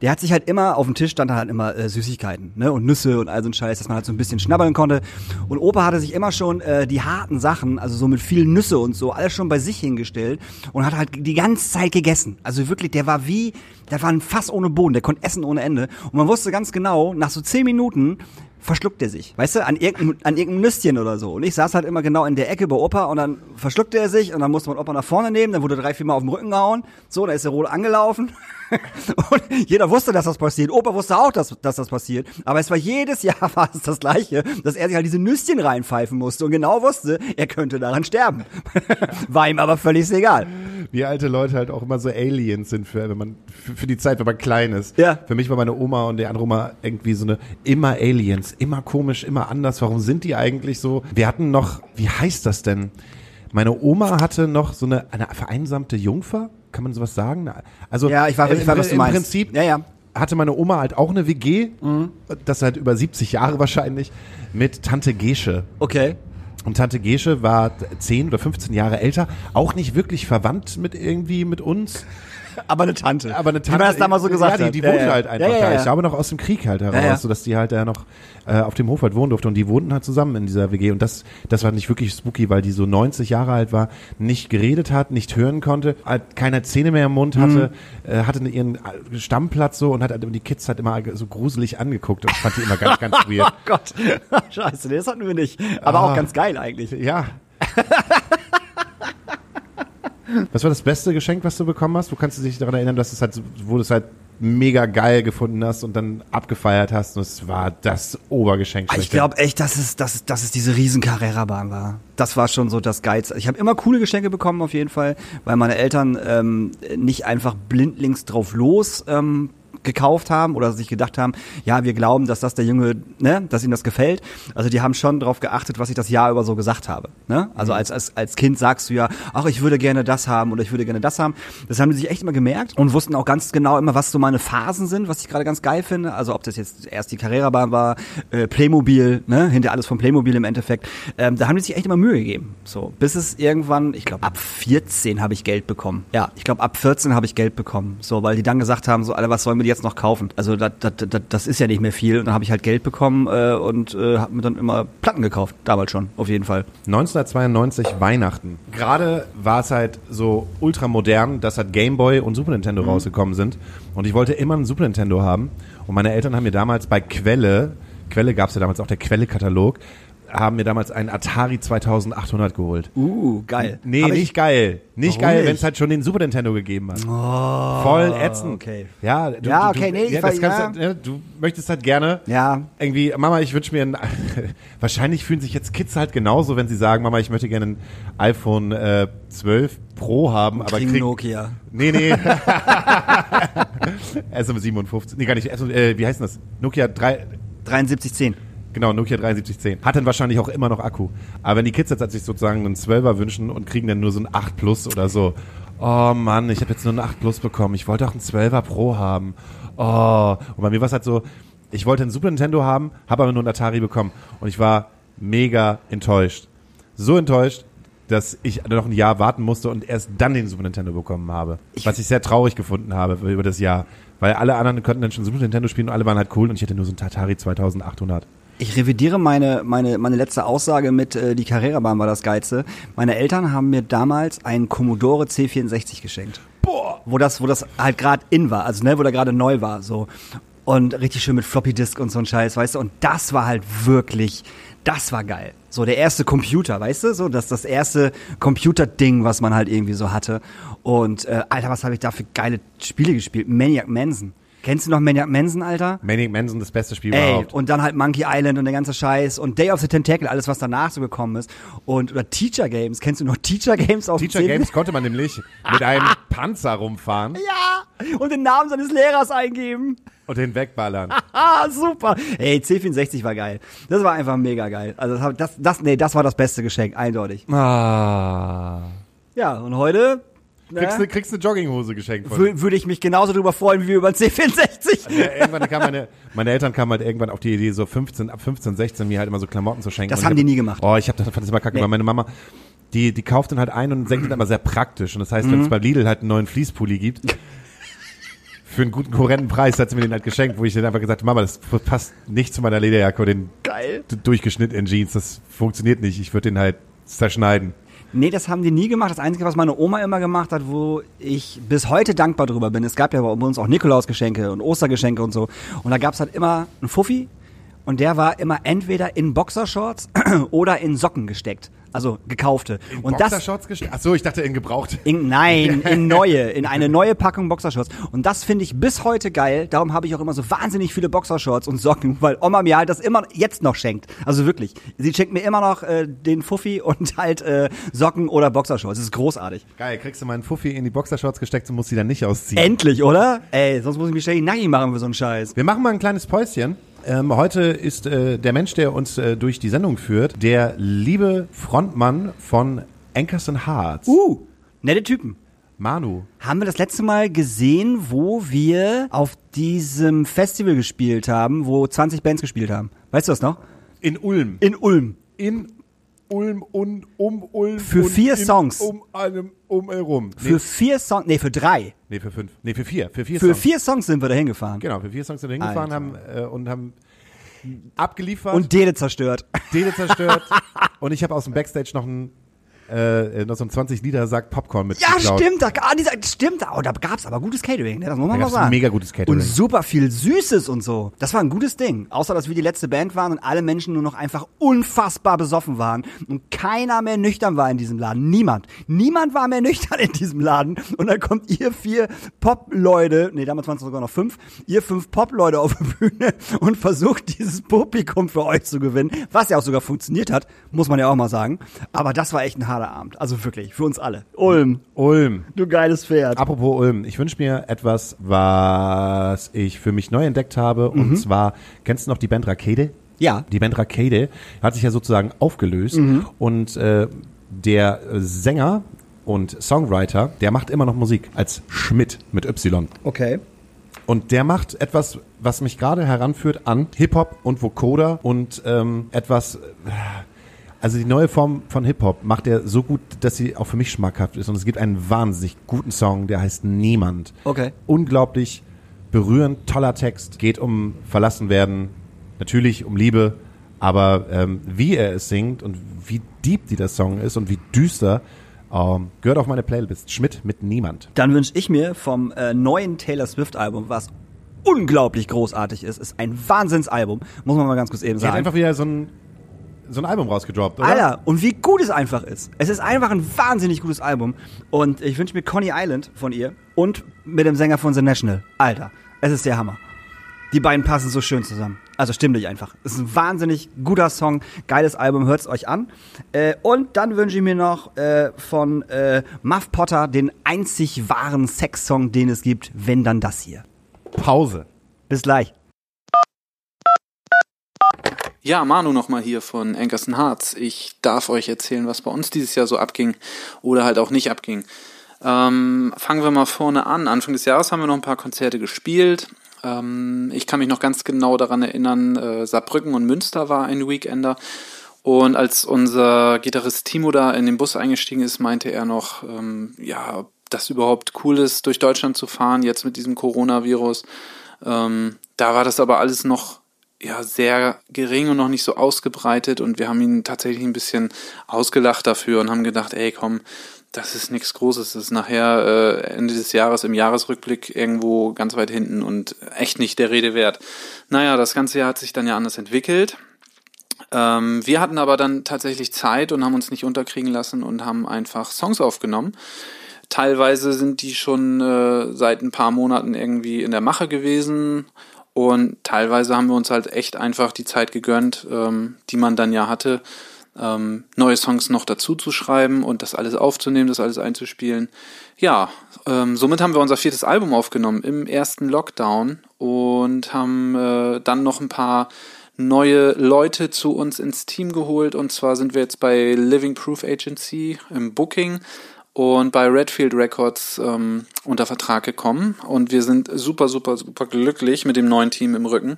Der hat sich halt immer, auf dem Tisch stand halt immer äh, Süßigkeiten, ne? Und Nüsse und all so ein Scheiß, dass man halt so ein bisschen schnabbeln konnte. Und Opa hatte sich immer schon äh, die harten Sachen, also so mit viel Nüsse und so, alles schon bei sich hingestellt und hat halt die ganze Zeit gegessen. Also wirklich, der war wie, der war ein Fass ohne Boden, der konnte essen ohne Ende. Und man wusste ganz genau, nach so zehn Minuten verschluckt er sich, weißt du, an irgendeinem, an irgendeinem Nüsschen oder so. Und ich saß halt immer genau in der Ecke bei Opa und dann verschluckte er sich und dann musste man Opa nach vorne nehmen, dann wurde drei, vier Mal auf den Rücken gehauen, so, dann ist der Rode angelaufen. und jeder wusste, dass das passiert. Opa wusste auch, dass, dass das passiert. Aber es war jedes Jahr war es das Gleiche, dass er sich halt diese Nüsschen reinpfeifen musste und genau wusste, er könnte daran sterben. war ihm aber völlig egal. Wie alte Leute halt auch immer so Aliens sind für, wenn man, für, für die Zeit, wenn man klein ist. Ja. Für mich war meine Oma und die andere Oma irgendwie so eine immer Aliens immer komisch, immer anders. Warum sind die eigentlich so? Wir hatten noch, wie heißt das denn? Meine Oma hatte noch so eine, eine vereinsamte Jungfer. Kann man sowas sagen? Also Ja, ich war- ich im, weiß, was du im meinst. Prinzip Ja, ja. hatte meine Oma halt auch eine WG, Mhm. das seit über 70 Jahre wahrscheinlich, mit Tante Gesche. Okay. Und Tante Gesche war 10 oder 15 Jahre älter, auch nicht wirklich verwandt mit irgendwie mit uns. Aber eine Tante. Aber eine Wie Tante, man das damals so gesagt ja, die, hat. die Ja, wohnte ja. halt einfach ja, da. Ich glaube noch aus dem Krieg halt heraus, ja. sodass die halt da noch äh, auf dem Hof halt wohnen durfte und die wohnten halt zusammen in dieser WG und das, das war nicht wirklich spooky, weil die so 90 Jahre alt war, nicht geredet hat, nicht hören konnte, halt keine Zähne mehr im Mund hatte, Mhm. äh, hatte ihren äh, Stammplatz so und hat halt die Kids halt immer so gruselig angeguckt und ich fand die immer ganz, ganz weird. Oh Gott. Scheiße, das hatten wir nicht. Aber Ah. auch ganz geil eigentlich. Ja. Was war das beste Geschenk, was du bekommen hast? Du kannst dich daran erinnern, dass es halt, wo du es halt mega geil gefunden hast und dann abgefeiert hast und es war das Obergeschenk. Ich schlechthin. glaube echt, dass es, dass, dass es diese riesen Carrera-Bahn war. Das war schon so das Geiz. Ich habe immer coole Geschenke bekommen auf jeden Fall, weil meine Eltern ähm, nicht einfach blindlings drauf los ähm, gekauft haben oder sich gedacht haben, ja, wir glauben, dass das der Junge, ne, dass ihm das gefällt. Also die haben schon darauf geachtet, was ich das Jahr über so gesagt habe. Ne? Also als, als, als Kind sagst du ja, ach, ich würde gerne das haben oder ich würde gerne das haben. Das haben die sich echt immer gemerkt und wussten auch ganz genau immer, was so meine Phasen sind, was ich gerade ganz geil finde. Also ob das jetzt erst die Carrera-Bahn war, äh, Playmobil, ne, hinter alles von Playmobil im Endeffekt. Ähm, da haben die sich echt immer Mühe gegeben. So, bis es irgendwann, ich glaube ab 14 habe ich Geld bekommen. Ja, ich glaube ab 14 habe ich Geld bekommen. So, weil die dann gesagt haben, so, Alter, was sollen wir jetzt noch kaufen? Also das, das, das, das ist ja nicht mehr viel. Und dann habe ich halt Geld bekommen äh, und äh, habe mir dann immer Platten gekauft. Damals schon, auf jeden Fall. 1992 Weihnachten. Gerade war es halt so ultramodern, dass halt Game Boy und Super Nintendo rausgekommen sind. Und ich wollte immer einen Super Nintendo haben. Und meine Eltern haben mir damals bei Quelle, Quelle gab es ja damals auch der Quelle-Katalog, haben mir damals einen Atari 2800 geholt. Uh, geil. Nee, Hab ich- nicht geil. Nicht Warum geil, wenn es halt schon den Super Nintendo gegeben hat. Voll ätzend. okay. Ja, du, Ja, du, okay, nee, ich ja, das kannst ja. Ne, du möchtest halt gerne Ja. irgendwie, Mama, ich wünsche mir ein, wahrscheinlich fühlen sich jetzt Kids halt genauso, wenn sie sagen, Mama, ich möchte gerne ein iPhone äh, 12 Pro haben, aber krieg, Nokia. Nee, nee. SM57. Nee, gar nicht. SM, äh, wie heißt denn das? Nokia 3, 7310. Genau, Nokia 7310. Hat dann wahrscheinlich auch immer noch Akku. Aber wenn die Kids jetzt sich sozusagen einen 12er wünschen und kriegen dann nur so ein 8 Plus oder so. Oh Mann, ich habe jetzt nur einen 8 Plus bekommen. Ich wollte auch einen 12er Pro haben. Oh. Und bei mir war es halt so, ich wollte einen Super Nintendo haben, habe aber nur einen Atari bekommen. Und ich war mega enttäuscht. So enttäuscht, dass ich noch ein Jahr warten musste und erst dann den Super Nintendo bekommen habe. was ich sehr traurig gefunden habe über das Jahr. Weil alle anderen konnten dann schon Super Nintendo spielen und alle waren halt cool und ich hatte nur so ein Atari 2800. Ich revidiere meine, meine, meine letzte Aussage mit äh, die Carrera-Bahn war das Geilste. Meine Eltern haben mir damals einen Commodore C64 geschenkt. Boah. Wo das, wo das halt gerade in war, also ne, wo der gerade neu war, so. Und richtig schön mit Floppy Disk und so ein Scheiß, weißt du? Und das war halt wirklich, das war geil. So der erste Computer, weißt du? So das, das erste Computerding, was man halt irgendwie so hatte. Und äh, Alter, was habe ich da für geile Spiele gespielt? Maniac Manson. Kennst du noch Maniac Manson, Alter? Maniac Manson, das beste Spiel Ey, überhaupt. und dann halt Monkey Island und der ganze Scheiß und Day of the Tentacle, alles was danach so gekommen ist. Und oder Teacher Games, kennst du noch Teacher Games auf dem Teacher Games konnte man nämlich mit einem Panzer rumfahren Ja! Und den Namen seines Lehrers eingeben. und den wegballern. Ah, super. Ey, C64 war geil. Das war einfach mega geil. Also das, das, nee, das war das beste Geschenk, eindeutig. Ah. Ja, und heute Kriegst, ne, ne, kriegst eine Jogginghose geschenkt von wü- würde ich mich genauso drüber freuen wie über den C64. ja, irgendwann kam meine, meine Eltern kamen halt irgendwann auf die Idee, so 15, ab 15, 16 mir halt immer so Klamotten zu schenken. Das Und haben die hab- nie gemacht. Oh, ich hab das, fand das immer kacke, Nee. weil meine Mama, die, die kauft dann halt ein und senkt dann immer sehr praktisch. Und das heißt, Mhm. wenn es bei Lidl halt einen neuen Fließpulli gibt, für einen guten, horrenden Preis hat sie mir den halt geschenkt, wo ich dann einfach gesagt habe, Mama, das passt nicht zu meiner Lederjacke und den Geil. durchgeschnitten in Jeans. Das funktioniert nicht. Ich würde den halt zerschneiden. Nee, das haben die nie gemacht. Das Einzige, was meine Oma immer gemacht hat, wo ich bis heute dankbar drüber bin, es gab ja bei uns auch Nikolausgeschenke und Ostergeschenke und so. Und da gab's halt immer einen Fuffi und der war immer entweder in Boxershorts oder in Socken gesteckt. Also gekaufte. und das Boxershorts gestellt? Ach so, ich dachte in gebraucht. in, nein, in neue, in eine neue Packung Boxershorts. Und das finde ich bis heute geil. Darum habe ich auch immer so wahnsinnig viele Boxershorts und Socken, weil Oma mir halt das immer jetzt noch schenkt. Also wirklich. Sie schenkt mir immer noch äh, den Fuffi und halt äh, Socken oder Boxershorts. Das ist großartig. Geil, kriegst du meinen Fuffi in die Boxershorts gesteckt und musst sie dann nicht ausziehen. Endlich, oder? Ey, sonst muss ich mich ständig nackig machen für so einen Scheiß. Wir machen mal ein kleines Päuschen Ähm, heute ist äh, der Mensch, der uns äh, durch die Sendung führt, der liebe Frontmann von Anchors and Hearts, Uh, nette Typen. Manu. Haben wir das letzte Mal gesehen, wo wir auf diesem Festival gespielt haben, wo 20 Bands gespielt haben? Weißt du das noch? In Ulm. In Ulm. In Ulm und um Ulm. Für vier in, Songs. Um einem um herum. Nee, Für vier Songs, nee, für drei. nee, für fünf. Nee, für vier. Für vier Für Songs. vier Songs sind wir da hingefahren. Genau, für vier Songs sind wir hingefahren haben, äh, und haben abgeliefert, Und Dele zerstört. Dele zerstört und ich habe aus dem Backstage noch ein äh, noch so ein 20 Liter Sack Popcorn mit Ja, stimmt, da, ah, dieser, stimmt, oh, da gab's aber gutes Catering, ne? das muss man Da mal sagen. mega gutes Catering. Und super viel Süßes und so. Das war ein gutes Ding. Außer, dass wir die letzte Band waren und alle Menschen nur noch einfach unfassbar besoffen waren und keiner mehr nüchtern war in diesem Laden. Niemand. Niemand war mehr nüchtern in diesem Laden. Und dann kommt ihr vier Pop-Leute, nee, damals waren es sogar noch fünf, ihr fünf Pop-Leute auf die Bühne und versucht, dieses Publikum für euch zu gewinnen, was ja auch sogar funktioniert hat, muss man ja auch mal sagen. Aber das war echt ein harter Abend. Also wirklich, für uns alle. Ulm, Ulm. du geiles Pferd. Apropos Ulm, ich wünsche mir etwas, was ich für mich neu entdeckt habe. Und zwar, kennst du noch die Band Rakete? Ja. Die Band Rakete hat sich ja sozusagen aufgelöst. Und äh, der äh, Sänger und Songwriter, der macht immer noch Musik als Schmidt mit Y. Okay. Und der macht etwas, was mich gerade heranführt an Hip-Hop und Vocoder und ähm, etwas, äh, also die neue Form von Hip-Hop macht er so gut, dass sie auch für mich schmackhaft ist. Und es gibt einen wahnsinnig guten Song, der heißt Niemand. Okay. Unglaublich berührend, toller Text. Geht um Verlassenwerden, natürlich um Liebe, aber ähm, wie er es singt und wie deep dieser Song ist und wie düster, ähm, gehört auf meine Playlist. Schmidt mit Niemand. Dann wünsche ich mir vom äh, neuen Taylor Swift Album, was unglaublich großartig ist, ist ein Wahnsinnsalbum, muss man mal ganz kurz eben Sie hat sagen. einfach wieder so ein, so ein Album rausgedroppt, oder? Alter, und wie gut es einfach ist. Es ist einfach ein wahnsinnig gutes Album. Und ich wünsche mir Coney Island von ihr und mit dem Sänger von The National. Alter, es ist der Hammer. Die beiden passen so schön zusammen. Also stimmlich einfach. Es ist ein wahnsinnig guter Song, geiles Album, hört's euch an. Äh, und dann wünsche ich mir noch äh, von äh, Muff Potter den einzig wahren Sexsong, den es gibt, wenn dann das hier. Pause. Bis gleich. Ja, Manu nochmal hier von Ankerson Hearts. Ich darf euch erzählen, was bei uns dieses Jahr so abging oder halt auch nicht abging. Ähm, fangen wir mal vorne an. Anfang des Jahres haben wir noch ein paar Konzerte gespielt. Ähm, ich kann mich noch ganz genau daran erinnern, äh, Saarbrücken und Münster war ein Weekender. Und als unser Gitarrist Timo da in den Bus eingestiegen ist, meinte er noch, ähm, ja, ob das überhaupt cool ist, durch Deutschland zu fahren, jetzt mit diesem Coronavirus. Ähm, da war das aber alles noch ja sehr gering und noch nicht so ausgebreitet und wir haben ihn tatsächlich ein bisschen ausgelacht dafür und haben gedacht, ey komm, das ist nichts Großes, das ist nachher äh, Ende des Jahres im Jahresrückblick irgendwo ganz weit hinten und echt nicht der Rede wert. Naja, das ganze Jahr hat sich dann ja anders entwickelt. Ähm, wir hatten aber dann tatsächlich Zeit und haben uns nicht unterkriegen lassen und haben einfach Songs aufgenommen. Teilweise sind die schon äh, seit ein paar Monaten irgendwie in der Mache gewesen und teilweise haben wir uns halt echt einfach die Zeit gegönnt, ähm, die man dann ja hatte, ähm, neue Songs noch dazu zu schreiben und das alles aufzunehmen, das alles einzuspielen. Ja, ähm, somit haben wir unser viertes Album aufgenommen im ersten Lockdown und haben äh, dann noch ein paar neue Leute zu uns ins Team geholt. Und zwar sind wir jetzt bei Living Proof Agency im Booking und bei Redfield Records ähm, unter Vertrag gekommen. Und wir sind super, super, super glücklich mit dem neuen Team im Rücken.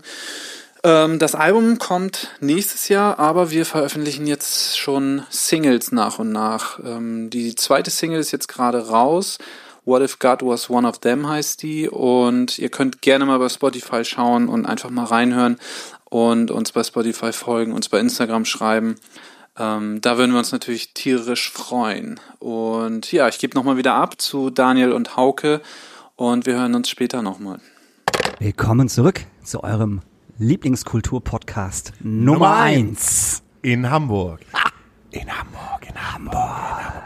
Ähm, das Album kommt nächstes Jahr, aber wir veröffentlichen jetzt schon Singles nach und nach. Ähm, die zweite Single ist jetzt gerade raus. What If God Was One of Them heißt die. Und ihr könnt gerne mal bei Spotify schauen und einfach mal reinhören und uns bei Spotify folgen, uns bei Instagram schreiben. Ähm, da würden wir uns natürlich tierisch freuen. Und ja, ich gebe nochmal wieder ab zu Daniel und Hauke und wir hören uns später nochmal. Willkommen zurück zu eurem Lieblingskultur-Podcast Nummer Nummer eins. In Hamburg. In Hamburg, in Hamburg, in Hamburg.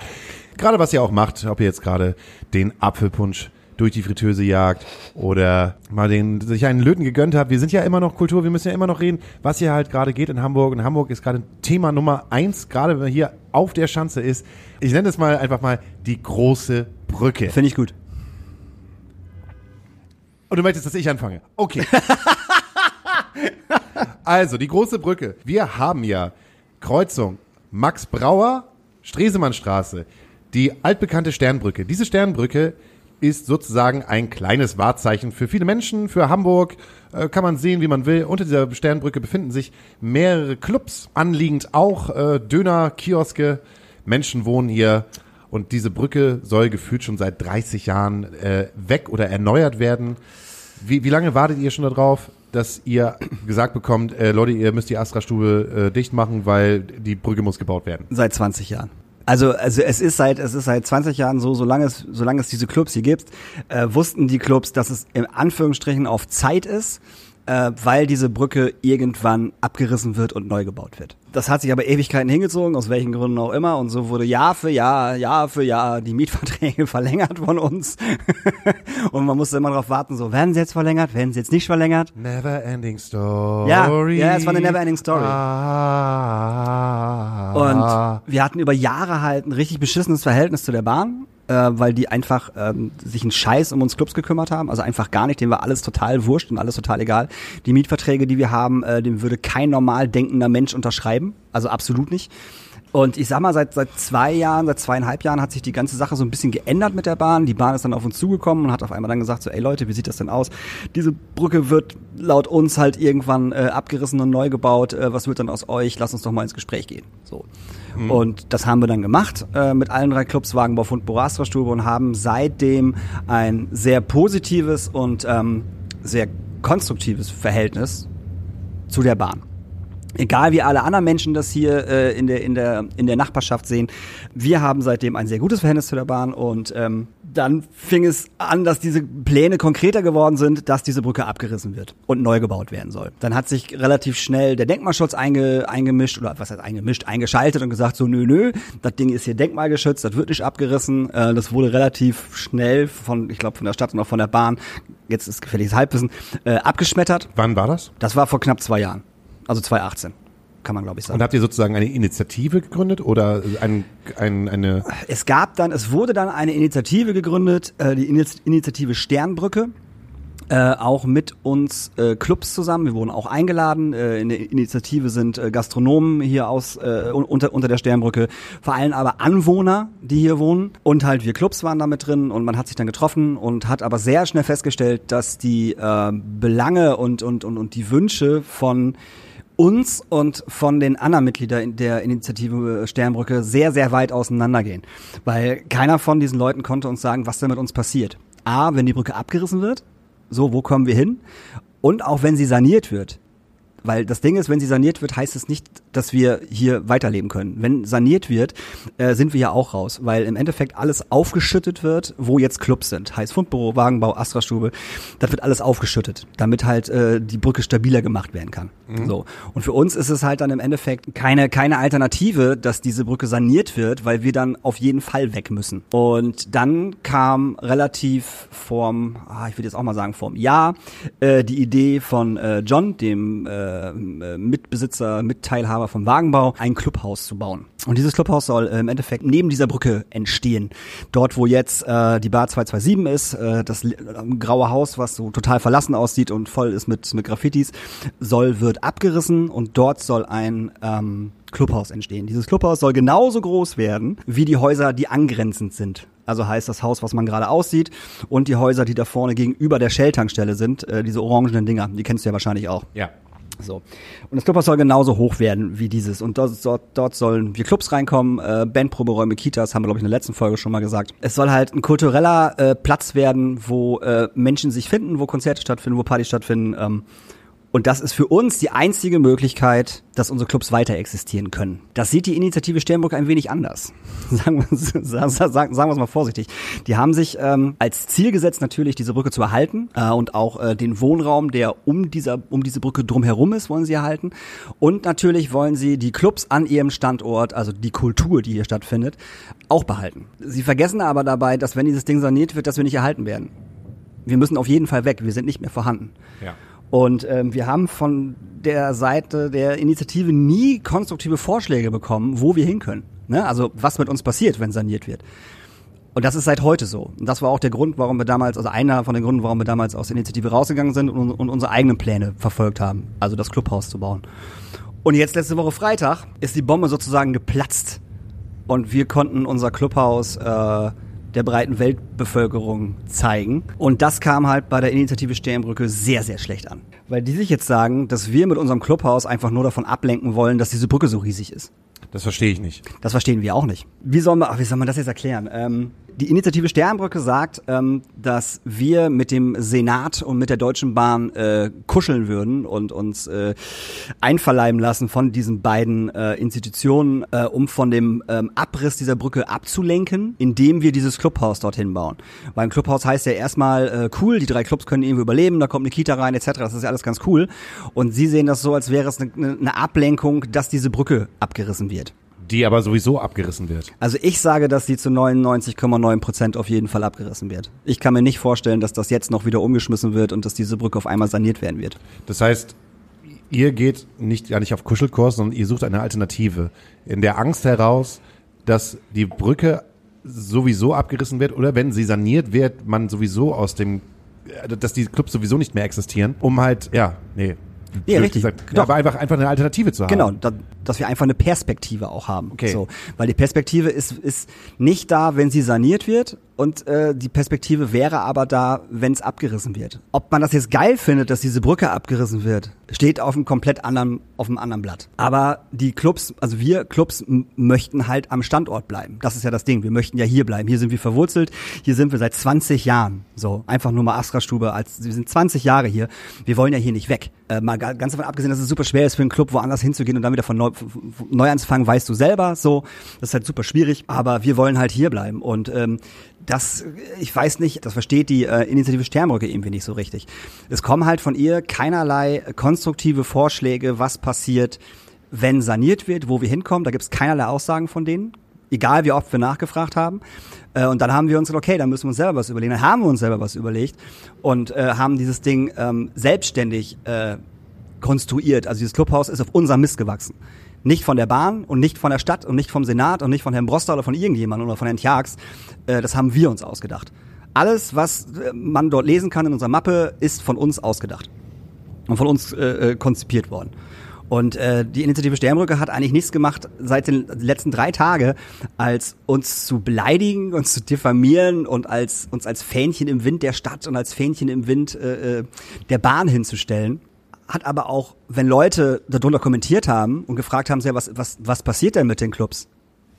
Gerade was ihr auch macht, ob ihr jetzt gerade den Apfelpunsch durch die Fritteuse jagt oder mal den, sich einen Löten gegönnt habt. Wir sind ja immer noch Kultur, wir müssen ja immer noch reden, was hier halt gerade geht in Hamburg. Und Hamburg ist gerade Thema Nummer eins, gerade wenn man hier auf der Schanze ist. Ich nenne es mal einfach mal die große Brücke. Finde ich gut. Und du möchtest, dass ich anfange? Okay. Also, die große Brücke. Wir haben ja Kreuzung Max Brauer, Stresemannstraße, die altbekannte Sternbrücke. Diese Sternbrücke ist sozusagen ein kleines Wahrzeichen für viele Menschen, für Hamburg. Äh, kann man sehen, wie man will. Unter dieser Sternbrücke befinden sich mehrere Clubs, anliegend auch äh, Döner, Kioske. Menschen wohnen hier. Und diese Brücke soll gefühlt schon seit 30 Jahren äh, weg oder erneuert werden. Wie, wie lange wartet ihr schon darauf, dass ihr gesagt bekommt, äh, Leute, ihr müsst die Astra-Stube äh, dicht machen, weil die Brücke muss gebaut werden? Seit 20 Jahren. Also, also es ist seit es ist seit 20 Jahren so, solange es solange es diese Clubs hier gibt, äh, wussten die Clubs, dass es in Anführungsstrichen auf Zeit ist, äh, weil diese Brücke irgendwann abgerissen wird und neu gebaut wird. Das hat sich aber Ewigkeiten hingezogen, aus welchen Gründen auch immer, und so wurde Jahr für Jahr, Jahr für Jahr die Mietverträge verlängert von uns. und man musste immer darauf warten, so werden sie jetzt verlängert, werden sie jetzt nicht verlängert. Never ending story. Ja, ja, es war eine never ending story. Ah, Und wir hatten über Jahre halt ein richtig beschissenes Verhältnis zu der Bahn, äh, weil die einfach ähm, sich einen Scheiß um uns Clubs gekümmert haben. Also einfach gar nicht, dem war alles total wurscht und alles total egal. Die Mietverträge, die wir haben, äh, dem würde kein normal denkender Mensch unterschreiben. Also absolut nicht. Und ich sag mal, seit, seit zwei Jahren, seit zweieinhalb Jahren hat sich die ganze Sache so ein bisschen geändert mit der Bahn. Die Bahn ist dann auf uns zugekommen und hat auf einmal dann gesagt, so, ey Leute, wie sieht das denn aus? Diese Brücke wird laut uns halt irgendwann äh, abgerissen und neu gebaut. Äh, was wird dann aus euch? Lass uns doch mal ins Gespräch gehen. So. Und das haben wir dann gemacht äh, mit allen drei Clubs, Wagenbau, Fund, Borastra Stube und haben seitdem ein sehr positives und ähm, sehr konstruktives Verhältnis zu der Bahn. Egal wie alle anderen Menschen das hier äh, in, der, in, der, in der Nachbarschaft sehen, wir haben seitdem ein sehr gutes Verhältnis zu der Bahn und ähm, dann fing es an, dass diese Pläne konkreter geworden sind, dass diese Brücke abgerissen wird und neu gebaut werden soll. Dann hat sich relativ schnell der Denkmalschutz einge, eingemischt oder was heißt eingemischt, eingeschaltet und gesagt so nö nö, das Ding ist hier denkmalgeschützt, das wird nicht abgerissen. Äh, das wurde relativ schnell von, ich glaube von der Stadt und auch von der Bahn, jetzt ist gefährliches Halbwissen, äh, abgeschmettert. Wann war das? Das war vor knapp zwei Jahren, also 2018 kann man glaube ich sagen. Und habt ihr sozusagen eine Initiative gegründet oder ein, ein, eine Es gab dann, es wurde dann eine Initiative gegründet, äh, die Ini- Initiative Sternbrücke. Äh, auch mit uns äh, Clubs zusammen. Wir wurden auch eingeladen. Äh, in der Initiative sind äh, Gastronomen hier aus äh, un- unter, unter der Sternbrücke, vor allem aber Anwohner, die hier wohnen. Und halt wir Clubs waren da mit drin und man hat sich dann getroffen und hat aber sehr schnell festgestellt, dass die äh, Belange und, und, und, und die Wünsche von uns und von den anderen Mitgliedern der Initiative Sternbrücke sehr, sehr weit auseinandergehen. Weil keiner von diesen Leuten konnte uns sagen, was denn mit uns passiert. A, wenn die Brücke abgerissen wird, so, wo kommen wir hin? Und auch wenn sie saniert wird. Weil das Ding ist, wenn sie saniert wird, heißt es nicht, dass wir hier weiterleben können. Wenn saniert wird, äh, sind wir ja auch raus, weil im Endeffekt alles aufgeschüttet wird, wo jetzt Clubs sind. Heißt Fundbüro, Wagenbau, Astra-Stube, das wird alles aufgeschüttet, damit halt äh, die Brücke stabiler gemacht werden kann. So. Und für uns ist es halt dann im Endeffekt keine, keine Alternative, dass diese Brücke saniert wird, weil wir dann auf jeden Fall weg müssen. Und dann kam relativ vorm, ah, ich würde jetzt auch mal sagen, vorm Jahr, äh, die Idee von äh, John, dem äh, äh, Mitbesitzer, Mitteilhaber vom Wagenbau, ein Clubhaus zu bauen. Und dieses Clubhaus soll äh, im Endeffekt neben dieser Brücke entstehen. Dort, wo jetzt äh, die Bar 227 ist, äh, das äh, graue Haus, was so total verlassen aussieht und voll ist mit, mit Graffitis, soll, wird abgerissen und dort soll ein ähm, Clubhaus entstehen. Dieses Clubhaus soll genauso groß werden wie die Häuser, die angrenzend sind. Also heißt das Haus, was man gerade aussieht und die Häuser, die da vorne gegenüber der Shell-Tankstelle sind, äh, diese orangenen Dinger, die kennst du ja wahrscheinlich auch. Ja. So. Und das Clubhaus soll genauso hoch werden wie dieses. Und dort, dort, dort sollen wir Clubs reinkommen, äh, Bandproberäume, Kitas, haben wir, glaube ich, in der letzten Folge schon mal gesagt. Es soll halt ein kultureller äh, Platz werden, wo äh, Menschen sich finden, wo Konzerte stattfinden, wo Partys stattfinden. Ähm, und das ist für uns die einzige Möglichkeit, dass unsere Clubs weiter existieren können. Das sieht die Initiative Sternburg ein wenig anders. Sagen wir es mal vorsichtig. Die haben sich ähm, als Ziel gesetzt, natürlich diese Brücke zu erhalten äh, und auch äh, den Wohnraum, der um, dieser, um diese Brücke drumherum ist, wollen sie erhalten. Und natürlich wollen sie die Clubs an ihrem Standort, also die Kultur, die hier stattfindet, auch behalten. Sie vergessen aber dabei, dass wenn dieses Ding saniert wird, dass wir nicht erhalten werden. Wir müssen auf jeden Fall weg. Wir sind nicht mehr vorhanden. Ja. Und ähm, wir haben von der Seite der Initiative nie konstruktive Vorschläge bekommen, wo wir hin können. Ne? Also was mit uns passiert, wenn saniert wird. Und das ist seit heute so. Und das war auch der Grund, warum wir damals, also einer von den Gründen, warum wir damals aus der Initiative rausgegangen sind und, und unsere eigenen Pläne verfolgt haben, also das Clubhaus zu bauen. Und jetzt letzte Woche Freitag ist die Bombe sozusagen geplatzt und wir konnten unser Clubhaus äh, der breiten Weltbevölkerung zeigen. Und das kam halt bei der Initiative Sternbrücke sehr, sehr schlecht an. Weil die sich jetzt sagen, dass wir mit unserem Clubhaus einfach nur davon ablenken wollen, dass diese Brücke so riesig ist. Das verstehe ich nicht. Das verstehen wir auch nicht. Wie soll man, ach, wie soll man das jetzt erklären? Ähm, die Initiative Sternbrücke sagt, ähm, dass wir mit dem Senat und mit der Deutschen Bahn äh, kuscheln würden und uns äh, einverleiben lassen von diesen beiden äh, Institutionen, äh, um von dem ähm, Abriss dieser Brücke abzulenken, indem wir dieses Clubhaus dorthin bauen. Weil ein Clubhaus heißt ja erstmal äh, cool, die drei Clubs können irgendwie überleben, da kommt eine Kita rein etc. Das ist ja alles ganz cool. Und sie sehen das so, als wäre es eine, eine Ablenkung, dass diese Brücke abgerissen wird. Die aber sowieso abgerissen wird. Also ich sage, dass sie zu 99,9 Prozent auf jeden Fall abgerissen wird. Ich kann mir nicht vorstellen, dass das jetzt noch wieder umgeschmissen wird und dass diese Brücke auf einmal saniert werden wird. Das heißt, ihr geht nicht gar nicht auf Kuschelkurs, sondern ihr sucht eine Alternative. In der Angst heraus, dass die Brücke sowieso abgerissen wird oder wenn sie saniert wird, man sowieso aus dem äh, dass die Clubs sowieso nicht mehr existieren, um halt, ja, nee, Ja, richtig. Gesagt, Doch. aber einfach, einfach eine Alternative zu haben. Genau, da, dass wir einfach eine Perspektive auch haben. Okay. So, weil die Perspektive ist, ist nicht da, wenn sie saniert wird und äh, die Perspektive wäre aber da, wenn es abgerissen wird. Ob man das jetzt geil findet, dass diese Brücke abgerissen wird, steht auf einem komplett anderen, auf einem anderen Blatt. Aber die Clubs, also wir Clubs möchten halt am Standort bleiben. Das ist ja das Ding. Wir möchten ja hier bleiben. Hier sind wir verwurzelt. Hier sind wir seit 20 Jahren. So, einfach nur mal Astra-Stube als, wir sind 20 Jahre hier. Wir wollen ja hier nicht weg. Äh, mal ga- ganz davon abgesehen, dass es super schwer ist für einen Club, woanders hinzugehen und dann wieder von neu, neu anzufangen, weißt du selber. So, das ist halt super schwierig. Aber wir wollen halt hier bleiben und ähm, das, ich weiß nicht, das versteht die äh, Initiative Sternbrücke irgendwie nicht so richtig. Es kommen halt von ihr keinerlei konstruktive Vorschläge, was passiert, wenn saniert wird, wo wir hinkommen. Da gibt es keinerlei Aussagen von denen. Egal wie oft wir nachgefragt haben. Äh, und dann haben wir uns gesagt, okay, dann müssen wir uns selber was überlegen. Dann haben wir uns selber was überlegt und äh, haben dieses Ding ähm, selbstständig äh, konstruiert. Also dieses Clubhaus ist auf unserem Mist gewachsen. Nicht von der Bahn und nicht von der Stadt und nicht vom Senat und nicht von Herrn Broster oder von irgendjemandem oder von Herrn Tjax. Äh, das haben wir uns ausgedacht. Alles, was äh, man dort lesen kann in unserer Mappe, ist von uns ausgedacht und von uns äh, äh, konzipiert worden. Und äh, die Initiative Sternbrücke hat eigentlich nichts gemacht seit den letzten drei Tage, als uns zu beleidigen, uns zu diffamieren und als uns als Fähnchen im Wind der Stadt und als Fähnchen im Wind äh, äh, der Bahn hinzustellen. Hat aber auch, wenn Leute darunter kommentiert haben und gefragt haben, was, was, was passiert denn mit den Clubs,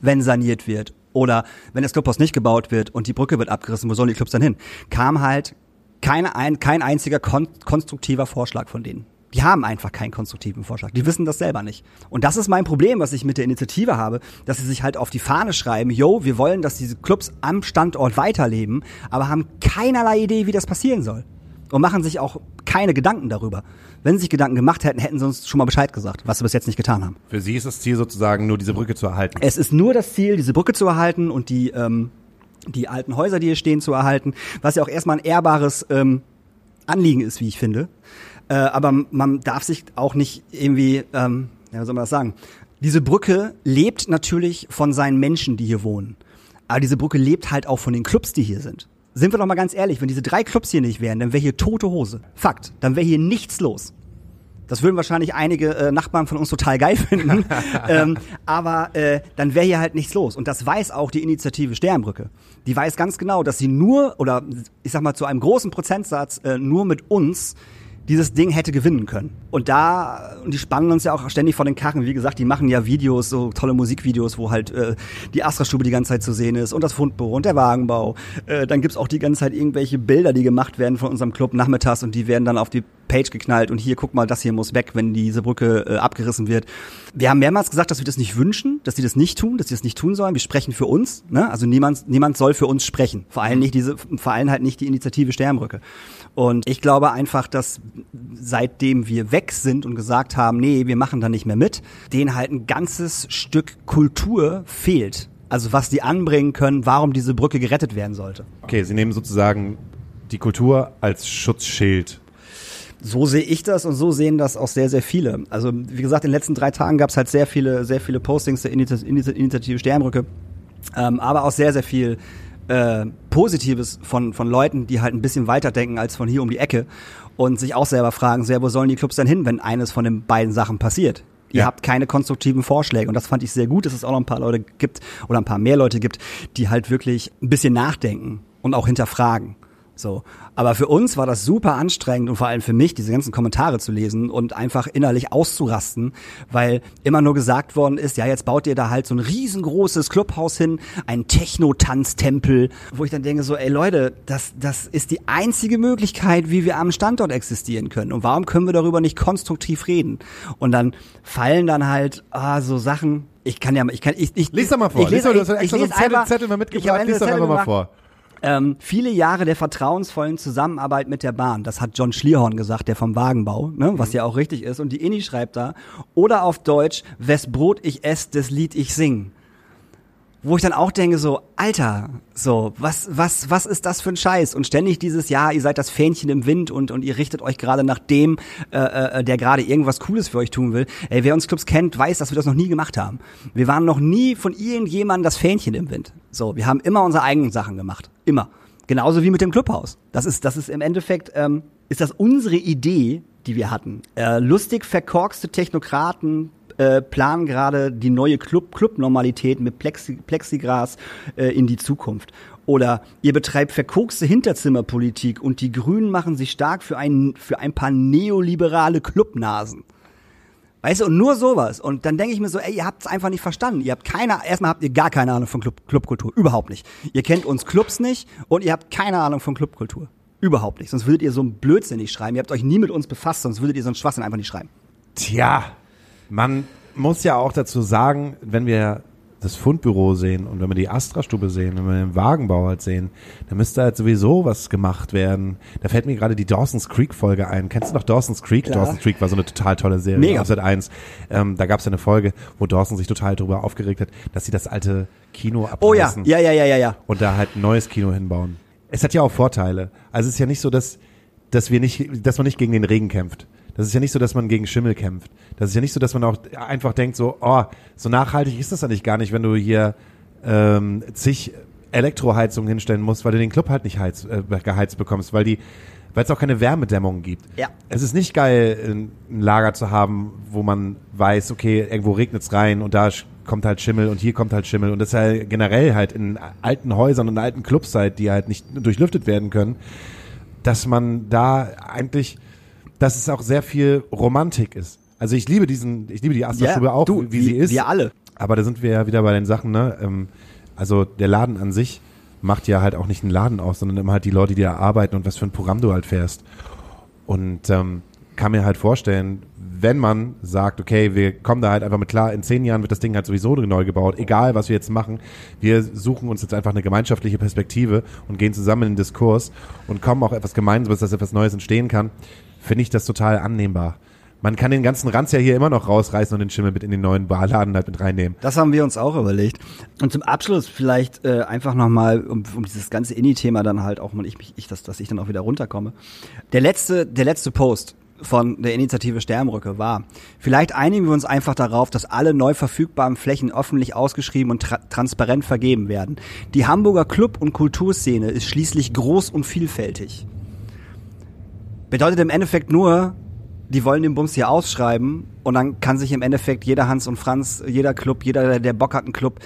wenn saniert wird? Oder wenn das Clubhaus nicht gebaut wird und die Brücke wird abgerissen, wo sollen die Clubs dann hin? Kam halt keine ein, kein einziger kon konstruktiver Vorschlag von denen. Die haben einfach keinen konstruktiven Vorschlag. Die wissen das selber nicht. Und das ist mein Problem, was ich mit der Initiative habe, dass sie sich halt auf die Fahne schreiben, yo, wir wollen, dass diese Clubs am Standort weiterleben, aber haben keinerlei Idee, wie das passieren soll. Und machen sich auch keine Gedanken darüber. Wenn sie sich Gedanken gemacht hätten, hätten sie uns schon mal Bescheid gesagt, was sie bis jetzt nicht getan haben. Für sie ist das Ziel sozusagen nur diese Brücke zu erhalten. Es ist nur das Ziel, diese Brücke zu erhalten und die, ähm, die alten Häuser, die hier stehen, zu erhalten, was ja auch erstmal ein ehrbares ähm, Anliegen ist, wie ich finde. Äh, aber man darf sich auch nicht irgendwie, ähm, ja, wie soll man das sagen? Diese Brücke lebt natürlich von seinen Menschen, die hier wohnen. Aber diese Brücke lebt halt auch von den Clubs, die hier sind. Sind wir doch mal ganz ehrlich, wenn diese drei Clubs hier nicht wären, dann wäre hier tote Hose. Fakt. Dann wäre hier nichts los. Das würden wahrscheinlich einige äh, Nachbarn von uns total geil finden. ähm, aber äh, dann wäre hier halt nichts los. Und das weiß auch die Initiative Sternbrücke. Die weiß ganz genau, dass sie nur, oder ich sag mal zu einem großen Prozentsatz, äh, nur mit uns dieses Ding hätte gewinnen können. Und da, und die spannen uns ja auch ständig vor den Karren. Wie gesagt, die machen ja Videos, so tolle Musikvideos, wo halt äh, die Astra-Stube die ganze Zeit zu sehen ist und das Fundbüro und der Wagenbau. Äh, dann gibt's auch die ganze Zeit irgendwelche Bilder, die gemacht werden von unserem Club nachmittags und die werden dann auf die Page geknallt und hier, guck mal, das hier muss weg, wenn diese Brücke äh, abgerissen wird. Wir haben mehrmals gesagt, dass wir das nicht wünschen, dass sie das nicht tun, dass sie das nicht tun sollen. Wir sprechen für uns, ne? Also niemand, niemand soll für uns sprechen. Vor allem nicht diese, vor allem halt nicht die Initiative Sternbrücke. Und ich glaube einfach, dass seitdem wir weg sind und gesagt haben, nee, wir machen da nicht mehr mit, denen halt ein ganzes Stück Kultur fehlt. Also was die anbringen können, warum diese Brücke gerettet werden sollte. Okay, sie nehmen sozusagen die Kultur als Schutzschild. So sehe ich das und so sehen das auch sehr, sehr viele. Also wie gesagt, in den letzten drei Tagen gab es halt sehr viele, sehr viele Postings der Initi- Initi- Initiative Sternbrücke, ähm, aber auch sehr, sehr viel äh, Positives von, von Leuten, die halt ein bisschen weiter denken als von hier um die Ecke und sich auch selber fragen, ja, wo sollen die Clubs denn hin, wenn eines von den beiden Sachen passiert? Ihr Ja. habt keine konstruktiven Vorschläge und das fand ich sehr gut, dass es auch noch ein paar Leute gibt oder ein paar mehr Leute gibt, die halt wirklich ein bisschen nachdenken und auch hinterfragen. So. Aber für uns war das super anstrengend und vor allem für mich, diese ganzen Kommentare zu lesen und einfach innerlich auszurasten, weil immer nur gesagt worden ist, ja, jetzt baut ihr da halt so ein riesengroßes Clubhaus hin, ein Techno-Tanztempel, wo ich dann denke so, ey Leute, das, das ist die einzige Möglichkeit, wie wir am Standort existieren können. Und warum können wir darüber nicht konstruktiv reden? Und dann fallen dann halt ah, so Sachen, ich kann ja, ich kann, ich, ich Lies doch mal vor. Ich lese, doch, du hast ich, ich extra so einen lese Zettel, einfach, Zettel mal ich mitgebracht. Lies doch einfach mal vor. Ähm, viele Jahre der vertrauensvollen Zusammenarbeit mit der Bahn, das hat John Schlierhorn gesagt, der vom Wagenbau, ne, was ja auch richtig ist. Und die Inni schreibt da, oder auf Deutsch, wes Brot ich ess, das Lied ich sing. Wo ich dann auch denke, so, Alter, so, was, was, was ist das für ein Scheiß? Und ständig dieses Jahr, ihr seid das Fähnchen im Wind und, und ihr richtet euch gerade nach dem, äh, äh, der gerade irgendwas Cooles für euch tun will. Ey, wer uns Clubs kennt, weiß, dass wir das noch nie gemacht haben. Wir waren noch nie von irgendjemandem das Fähnchen im Wind. So, wir haben immer unsere eigenen Sachen gemacht. Immer. Genauso wie mit dem Clubhaus. Das ist, das ist im Endeffekt, ähm, ist das unsere Idee, die wir hatten. Äh, lustig verkorkste Technokraten äh, planen gerade die neue Club Club-Normalität mit Plexi Plexigras äh, in die Zukunft. Oder ihr betreibt verkokste Hinterzimmerpolitik und die Grünen machen sich stark für ein, für ein paar neoliberale Clubnasen. Weißt du, und nur sowas. Und dann denke ich mir so, ey, ihr habt es einfach nicht verstanden. Ihr habt keine, erstmal habt ihr gar keine Ahnung von Club, Clubkultur. Überhaupt nicht. Ihr kennt uns Clubs nicht und ihr habt keine Ahnung von Clubkultur. Überhaupt nicht. Sonst würdet ihr so einen Blödsinn nicht schreiben. Ihr habt euch nie mit uns befasst, sonst würdet ihr so einen Schwachsinn einfach nicht schreiben. Tja, man muss ja auch dazu sagen, wenn wir das Fundbüro sehen und wenn wir die Astra-Stube sehen, wenn wir den Wagenbau halt sehen, dann müsste halt sowieso was gemacht werden. Da fällt mir gerade die Dawson's Creek-Folge ein. Kennst du noch Dawson's Creek? Klar. Dawson's Creek war so eine total tolle Serie Mega. Sat 1. Ähm, da gab es eine Folge, wo Dawson sich total darüber aufgeregt hat, dass sie das alte Kino Oh ja, abreißen ja, ja, ja, ja, ja. und da halt ein neues Kino hinbauen. Es hat ja auch Vorteile. Also es ist ja nicht so, dass, dass wir nicht, dass man nicht gegen den Regen kämpft. Das ist ja nicht so, dass man gegen Schimmel kämpft. Das ist ja nicht so, dass man auch einfach denkt, so, oh, so nachhaltig ist das eigentlich gar nicht, wenn du hier ähm, zig Elektroheizungen hinstellen musst, weil du den Club halt nicht heiz, äh, geheizt bekommst, weil die, weil es auch keine Wärmedämmung gibt. Ja. Es ist nicht geil, ein Lager zu haben, wo man weiß, okay, irgendwo regnet's rein und da kommt halt Schimmel und hier kommt halt Schimmel und das ist ja generell halt in alten Häusern und alten Clubs halt, die halt nicht durchlüftet werden können, dass man da eigentlich, dass es auch sehr viel Romantik ist. Also ich liebe diesen, ich liebe die Astra-Stube auch, du, wie sie ist. Wir alle. Aber da sind wir ja wieder bei den Sachen, ne? Ähm, also der Laden an sich macht ja halt auch nicht einen Laden aus, sondern immer halt die Leute, die da arbeiten und was für ein Programm du halt fährst. Und ähm, kann mir halt vorstellen, wenn man sagt, okay, wir kommen da halt einfach mit klar, in zehn Jahren wird das Ding halt sowieso neu gebaut, egal was wir jetzt machen, wir suchen uns jetzt einfach eine gemeinschaftliche Perspektive und gehen zusammen in den Diskurs und kommen auch etwas Gemeinsames, dass etwas Neues entstehen kann, finde ich das total annehmbar. Man kann den ganzen Ranz ja hier immer noch rausreißen und den Schimmel mit in den neuen Barladen halt mit reinnehmen. Das haben wir uns auch überlegt. Und zum Abschluss vielleicht äh, einfach nochmal, um, um dieses ganze Indie-Thema dann halt auch mal, ich, ich, dass, dass ich dann auch wieder runterkomme. Der letzte, der letzte Post von der Initiative Sternbrücke war, vielleicht einigen wir uns einfach darauf, dass alle neu verfügbaren Flächen öffentlich ausgeschrieben und tra transparent vergeben werden. Die Hamburger Club- und Kulturszene ist schließlich groß und vielfältig. Bedeutet im Endeffekt nur, die wollen den Bums hier ausschreiben und dann kann sich im Endeffekt jeder Hans und Franz, jeder Club, jeder, der- Bock hat, einen Club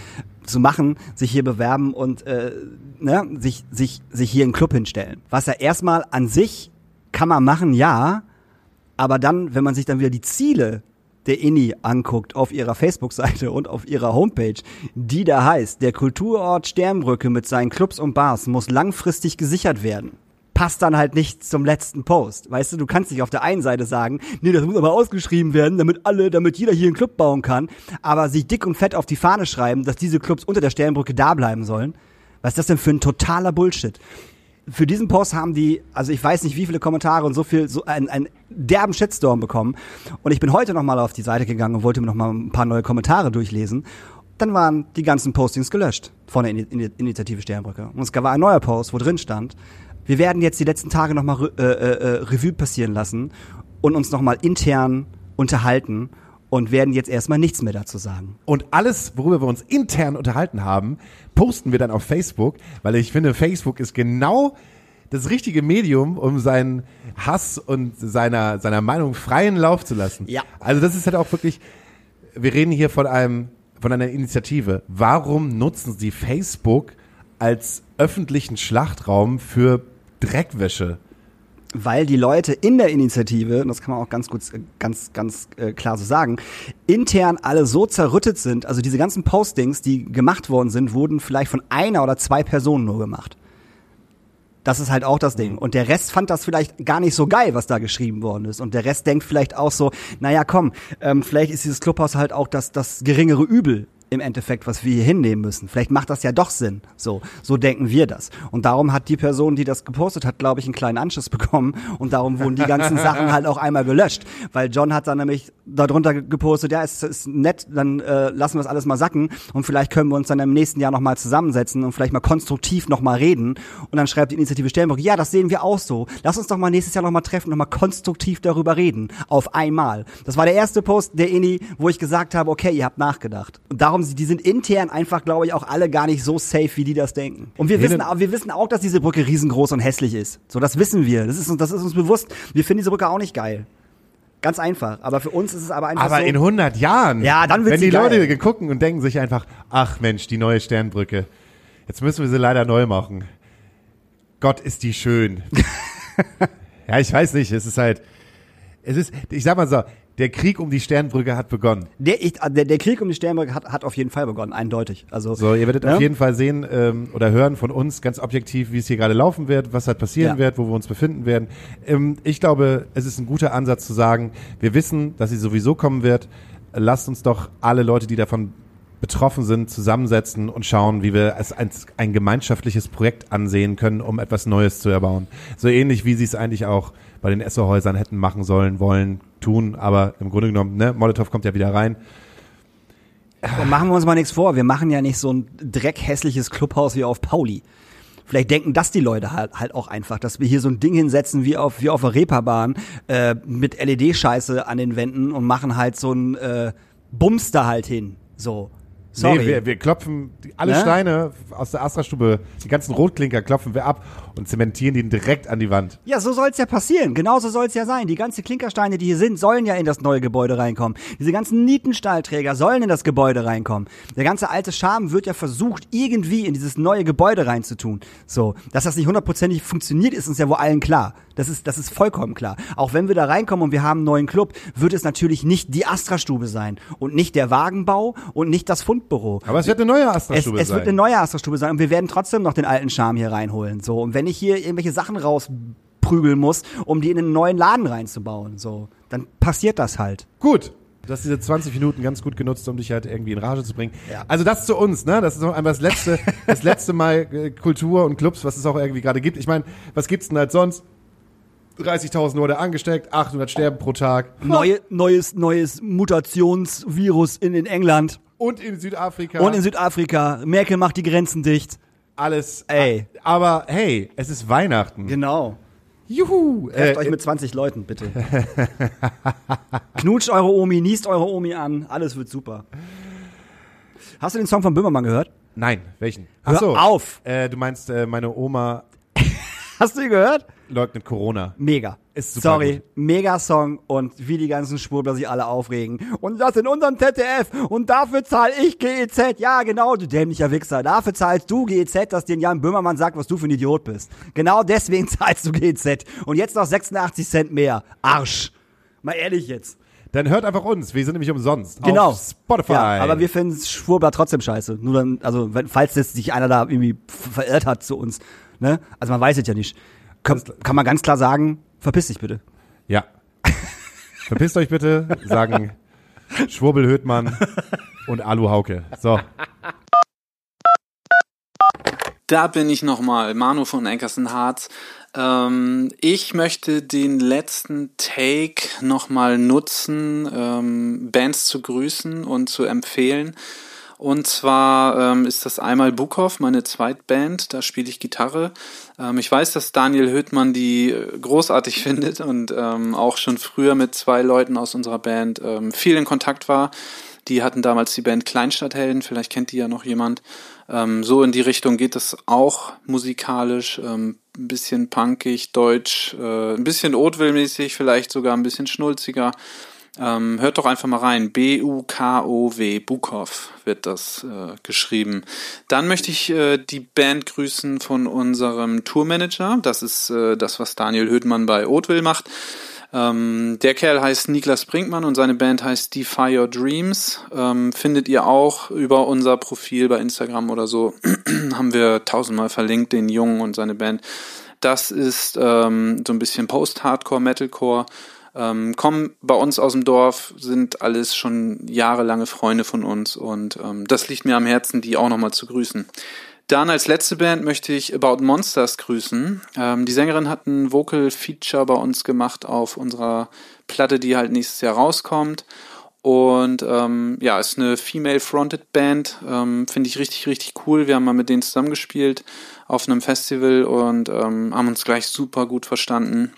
zu machen, sich hier bewerben und äh, ne, sich, sich, sich hier einen Club hinstellen. Was ja erstmal an sich kann man machen, ja, aber dann, wenn man sich dann wieder die Ziele der INI anguckt auf ihrer Facebook-Seite und auf ihrer Homepage, die da heißt, der Kulturort Sternbrücke mit seinen Clubs und Bars muss langfristig gesichert werden. Passt dann halt nicht zum letzten Post. Weißt du, du kannst nicht auf der einen Seite sagen, nee, das muss aber ausgeschrieben werden, damit alle, damit jeder hier einen Club bauen kann, aber sich dick und fett auf die Fahne schreiben, dass diese Clubs unter der Sternbrücke da bleiben sollen. Was ist das denn für ein totaler Bullshit? für diesen Post haben die, also ich weiß nicht wie viele Kommentare und so viel, so ein, ein derben Shitstorm bekommen. Und ich bin heute nochmal auf die Seite gegangen und wollte mir nochmal ein paar neue Kommentare durchlesen. Dann waren die ganzen Postings gelöscht von der Ini- Ini- Initiative Sternbrücke. Und es gab ein neuer Post, wo drin stand, wir werden jetzt die letzten Tage nochmal äh, äh, äh, Revue passieren lassen und uns nochmal intern unterhalten und werden jetzt erstmal nichts mehr dazu sagen. Und alles, worüber wir uns intern unterhalten haben, posten wir dann auf Facebook, weil ich finde, Facebook ist genau das richtige Medium, um seinen Hass und seiner, seiner Meinung freien Lauf zu lassen. Ja. Also das ist halt auch wirklich, wir reden hier von einem, von einer Initiative. Warum nutzen Sie Facebook als öffentlichen Schlachtraum für Dreckwäsche? weil die Leute in der Initiative, und das kann man auch ganz gut, ganz, ganz äh, klar so sagen, intern alle so zerrüttet sind, also diese ganzen Postings, die gemacht worden sind, wurden vielleicht von einer oder zwei Personen nur gemacht. Das ist halt auch das Ding. Und der Rest fand das vielleicht gar nicht so geil, was da geschrieben worden ist. Und der Rest denkt vielleicht auch so, naja, komm, ähm, vielleicht ist dieses Clubhaus halt auch das, das geringere Übel im Endeffekt, was wir hier hinnehmen müssen. Vielleicht macht das ja doch Sinn. So, so denken wir das. Und darum hat die Person, die das gepostet hat, glaube ich, einen kleinen Anschluss bekommen. Und darum wurden die ganzen Sachen halt auch einmal gelöscht. Weil John hat dann nämlich darunter gepostet, ja, es ist nett, dann äh, lassen wir es alles mal sacken und vielleicht können wir uns dann im nächsten Jahr nochmal zusammensetzen und vielleicht mal konstruktiv nochmal reden. Und dann schreibt die Initiative Stellenbock, ja, das sehen wir auch so. Lass uns doch mal nächstes Jahr nochmal treffen, nochmal konstruktiv darüber reden. Auf einmal. Das war der erste Post der Ini, wo ich gesagt habe, okay, ihr habt nachgedacht. Und darum, die sind intern einfach, glaube ich, auch alle gar nicht so safe, wie die das denken. Und wir Nee, wissen, wir wissen auch, dass diese Brücke riesengroß und hässlich ist. So, das wissen wir. Das ist, uns- das ist uns bewusst. Wir finden diese Brücke auch nicht geil. Ganz einfach. Aber für uns ist es aber einfach Aber so. in 100 Jahren, Ja, dann wird's wenn die geil. Leute gucken und denken sich einfach, ach Mensch, die neue Sternbrücke, jetzt müssen wir sie leider neu machen. Gott ist die schön. ja, ich weiß nicht, es ist halt, es ist, ich sag mal so, der Krieg um die Sternbrücke hat begonnen. Der, ich, der, der Krieg um die Sternbrücke hat, hat auf jeden Fall begonnen, eindeutig. Also, So, ihr werdet Ja? auf jeden Fall sehen ähm, oder hören von uns ganz objektiv, wie es hier gerade laufen wird, was halt passieren Ja. wird, wo wir uns befinden werden. Ähm, ich glaube, es ist ein guter Ansatz zu sagen, wir wissen, dass sie sowieso kommen wird. Lasst uns doch alle Leute, die davon betroffen sind, zusammensetzen und schauen, wie wir es als ein gemeinschaftliches Projekt ansehen können, um etwas Neues zu erbauen. So ähnlich wie sie es eigentlich auch bei den Esso-Häusern hätten machen sollen, wollen, tun, aber im Grunde genommen, ne, Molotow kommt ja wieder rein. Und machen wir uns mal nichts vor. Wir machen ja nicht so ein dreckhässliches Clubhaus wie auf Pauli. Vielleicht denken das die Leute halt, halt auch einfach, dass wir hier so ein Ding hinsetzen wie auf, wie auf der Reeperbahn äh, mit LED-Scheiße an den Wänden und machen halt so ein äh, Bums da halt hin. So. Sorry. Nee, wir, wir klopfen alle Ne? Steine aus der Astra-Stube, die ganzen Rotklinker klopfen wir ab und zementieren die direkt an die Wand. Ja, so soll's ja passieren. Genauso soll's ja sein. Die ganzen Klinkersteine, die hier sind, sollen ja in das neue Gebäude reinkommen. Diese ganzen Nietenstahlträger sollen in das Gebäude reinkommen. Der ganze alte Charme wird ja versucht, irgendwie in dieses neue Gebäude reinzutun. So, dass das nicht hundertprozentig funktioniert, ist uns ja wohl allen klar. Das ist, das ist vollkommen klar. Auch wenn wir da reinkommen und wir haben einen neuen Club, wird es natürlich nicht die Astra-Stube sein und nicht der Wagenbau und nicht das Fundbüro. Aber es wird eine neue Es, Astra-Stube es sein. wird eine neue Astra-Stube sein und wir werden trotzdem noch den alten Charme hier reinholen. So. Und wenn ich hier irgendwelche Sachen rausprügeln muss, um die in einen neuen Laden reinzubauen, so, dann passiert das halt. Gut. Du hast diese 20 Minuten ganz gut genutzt, um dich halt irgendwie in Rage zu bringen. Ja. Also das zu uns, ne? Das ist noch einmal das letzte, das letzte Mal äh, Kultur und Clubs, was es auch irgendwie gerade gibt. Ich meine, was gibt's denn halt sonst? 30.000 Leute angesteckt, 800 sterben pro Tag. Neue, neues, neues Mutationsvirus in, in England Und in Südafrika. und in Südafrika. Merkel macht die Grenzen dicht. Alles. Ey. Aber hey, es ist Weihnachten. Genau. Juhu. Trefft Äh, euch mit 20 Leuten, bitte. Knutscht eure Omi, niest eure Omi an, alles wird super. Hast du den Song von Böhmermann gehört? Nein, welchen? Hör Ach so. auf! Äh, du meinst, äh, meine Oma Hast du ihn gehört? leugnet Corona. Mega. Ist super Sorry, gut. mega Song und wie die ganzen Schwurbler sich alle aufregen. Und das in unserem ZDF und dafür zahle ich GEZ. Ja, genau, du dämlicher Wichser. Dafür zahlst du GEZ, dass dir Jan Böhmermann sagt, was du für ein Idiot bist. Genau deswegen zahlst du GEZ. Und jetzt noch 86 Cent mehr. Arsch. Mal ehrlich jetzt. Dann hört einfach uns. Wir sind nämlich umsonst. Genau. Auf Spotify. Ja, aber wir finden Schwurbler trotzdem scheiße. Nur dann, also, wenn, falls jetzt sich einer da irgendwie verirrt hat zu uns. Ne? Also man weiß es ja nicht. Kann, kann man ganz klar sagen, verpiss dich bitte. Ja. Verpisst euch bitte, sagen Schwurbel Höhtmann und Alu Hauke. So. Da bin ich nochmal, Manu von Ankerson Harz. Ähm, ich möchte den letzten Take nochmal nutzen, ähm, Bands zu grüßen und zu empfehlen. Und zwar ähm, ist das einmal Bukow, meine Zweitband, da spiele ich Gitarre. Ähm, ich weiß, dass Daniel Höhtmann die äh, großartig findet und ähm, auch schon früher mit zwei Leuten aus unserer Band ähm, viel in Kontakt war. Die hatten damals die Band Kleinstadthelden, vielleicht kennt die ja noch jemand. Ähm, so in die Richtung geht es auch musikalisch, ähm, ein bisschen punkig, deutsch, äh, ein bisschen Oatville-mäßig, vielleicht sogar ein bisschen schnulziger. Ähm, hört doch einfach mal rein. B-U-K-O-W, Bukow wird das äh, geschrieben. Dann möchte ich äh, die Band grüßen von unserem Tourmanager. Das ist äh, das, was Daniel Hödmann bei Oatville macht. Ähm, der Kerl heißt Niklas Brinkmann und seine Band heißt Defy Your Dreams. Ähm, findet ihr auch über unser Profil bei Instagram oder so. Haben wir tausendmal verlinkt, den Jungen und seine Band. Das ist ähm, so ein bisschen Post-Hardcore, Metalcore. Ähm, kommen bei uns aus dem Dorf, sind alles schon jahrelange Freunde von uns und ähm, das liegt mir am Herzen, die auch nochmal zu grüßen. Dann als letzte Band möchte ich About Monsters grüßen. Ähm, die Sängerin hat ein Vocal-Feature bei uns gemacht auf unserer Platte, die halt nächstes Jahr rauskommt. Und ähm, ja, ist eine Female-Fronted Band. Ähm, Finde ich richtig, richtig cool. Wir haben mal mit denen zusammengespielt auf einem Festival und ähm, haben uns gleich super gut verstanden.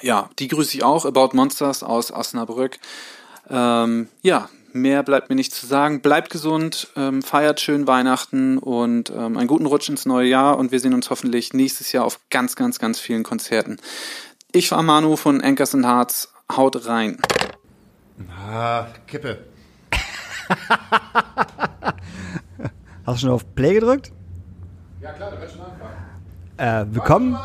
Ja, die grüße ich auch. About Monsters aus Osnabrück. Ähm, ja, Mehr bleibt mir nicht zu sagen. Bleibt gesund, ähm, feiert schön Weihnachten und ähm, einen guten Rutsch ins neue Jahr und wir sehen uns hoffentlich nächstes Jahr auf ganz, ganz, ganz vielen Konzerten. Ich war Manu von Anchors and Hearts. Haut rein. Ah, Kippe. Hast du schon auf Play gedrückt? Ja klar, da wird schon anfangen. Äh, willkommen,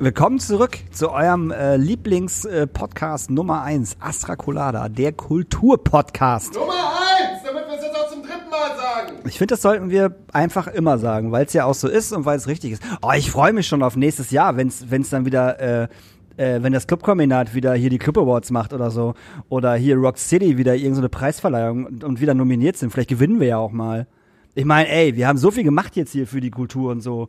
willkommen zurück zu eurem äh, Lieblings-Podcast Nummer 1, Astra Colada, der Kulturpodcast. Nummer eins, damit wir es jetzt auch zum dritten Mal sagen. Ich finde, das sollten wir einfach immer sagen, weil es ja auch so ist und weil es richtig ist. Oh, ich freue mich schon auf nächstes Jahr, wenn es dann wieder, äh, äh, wenn das Clubkombinat wieder hier die Club Awards macht oder so. Oder hier Rock City wieder irgendeine so Preisverleihung und, und wieder nominiert sind. Vielleicht gewinnen wir ja auch mal. Ich meine, ey, wir haben so viel gemacht jetzt hier für die Kultur und so.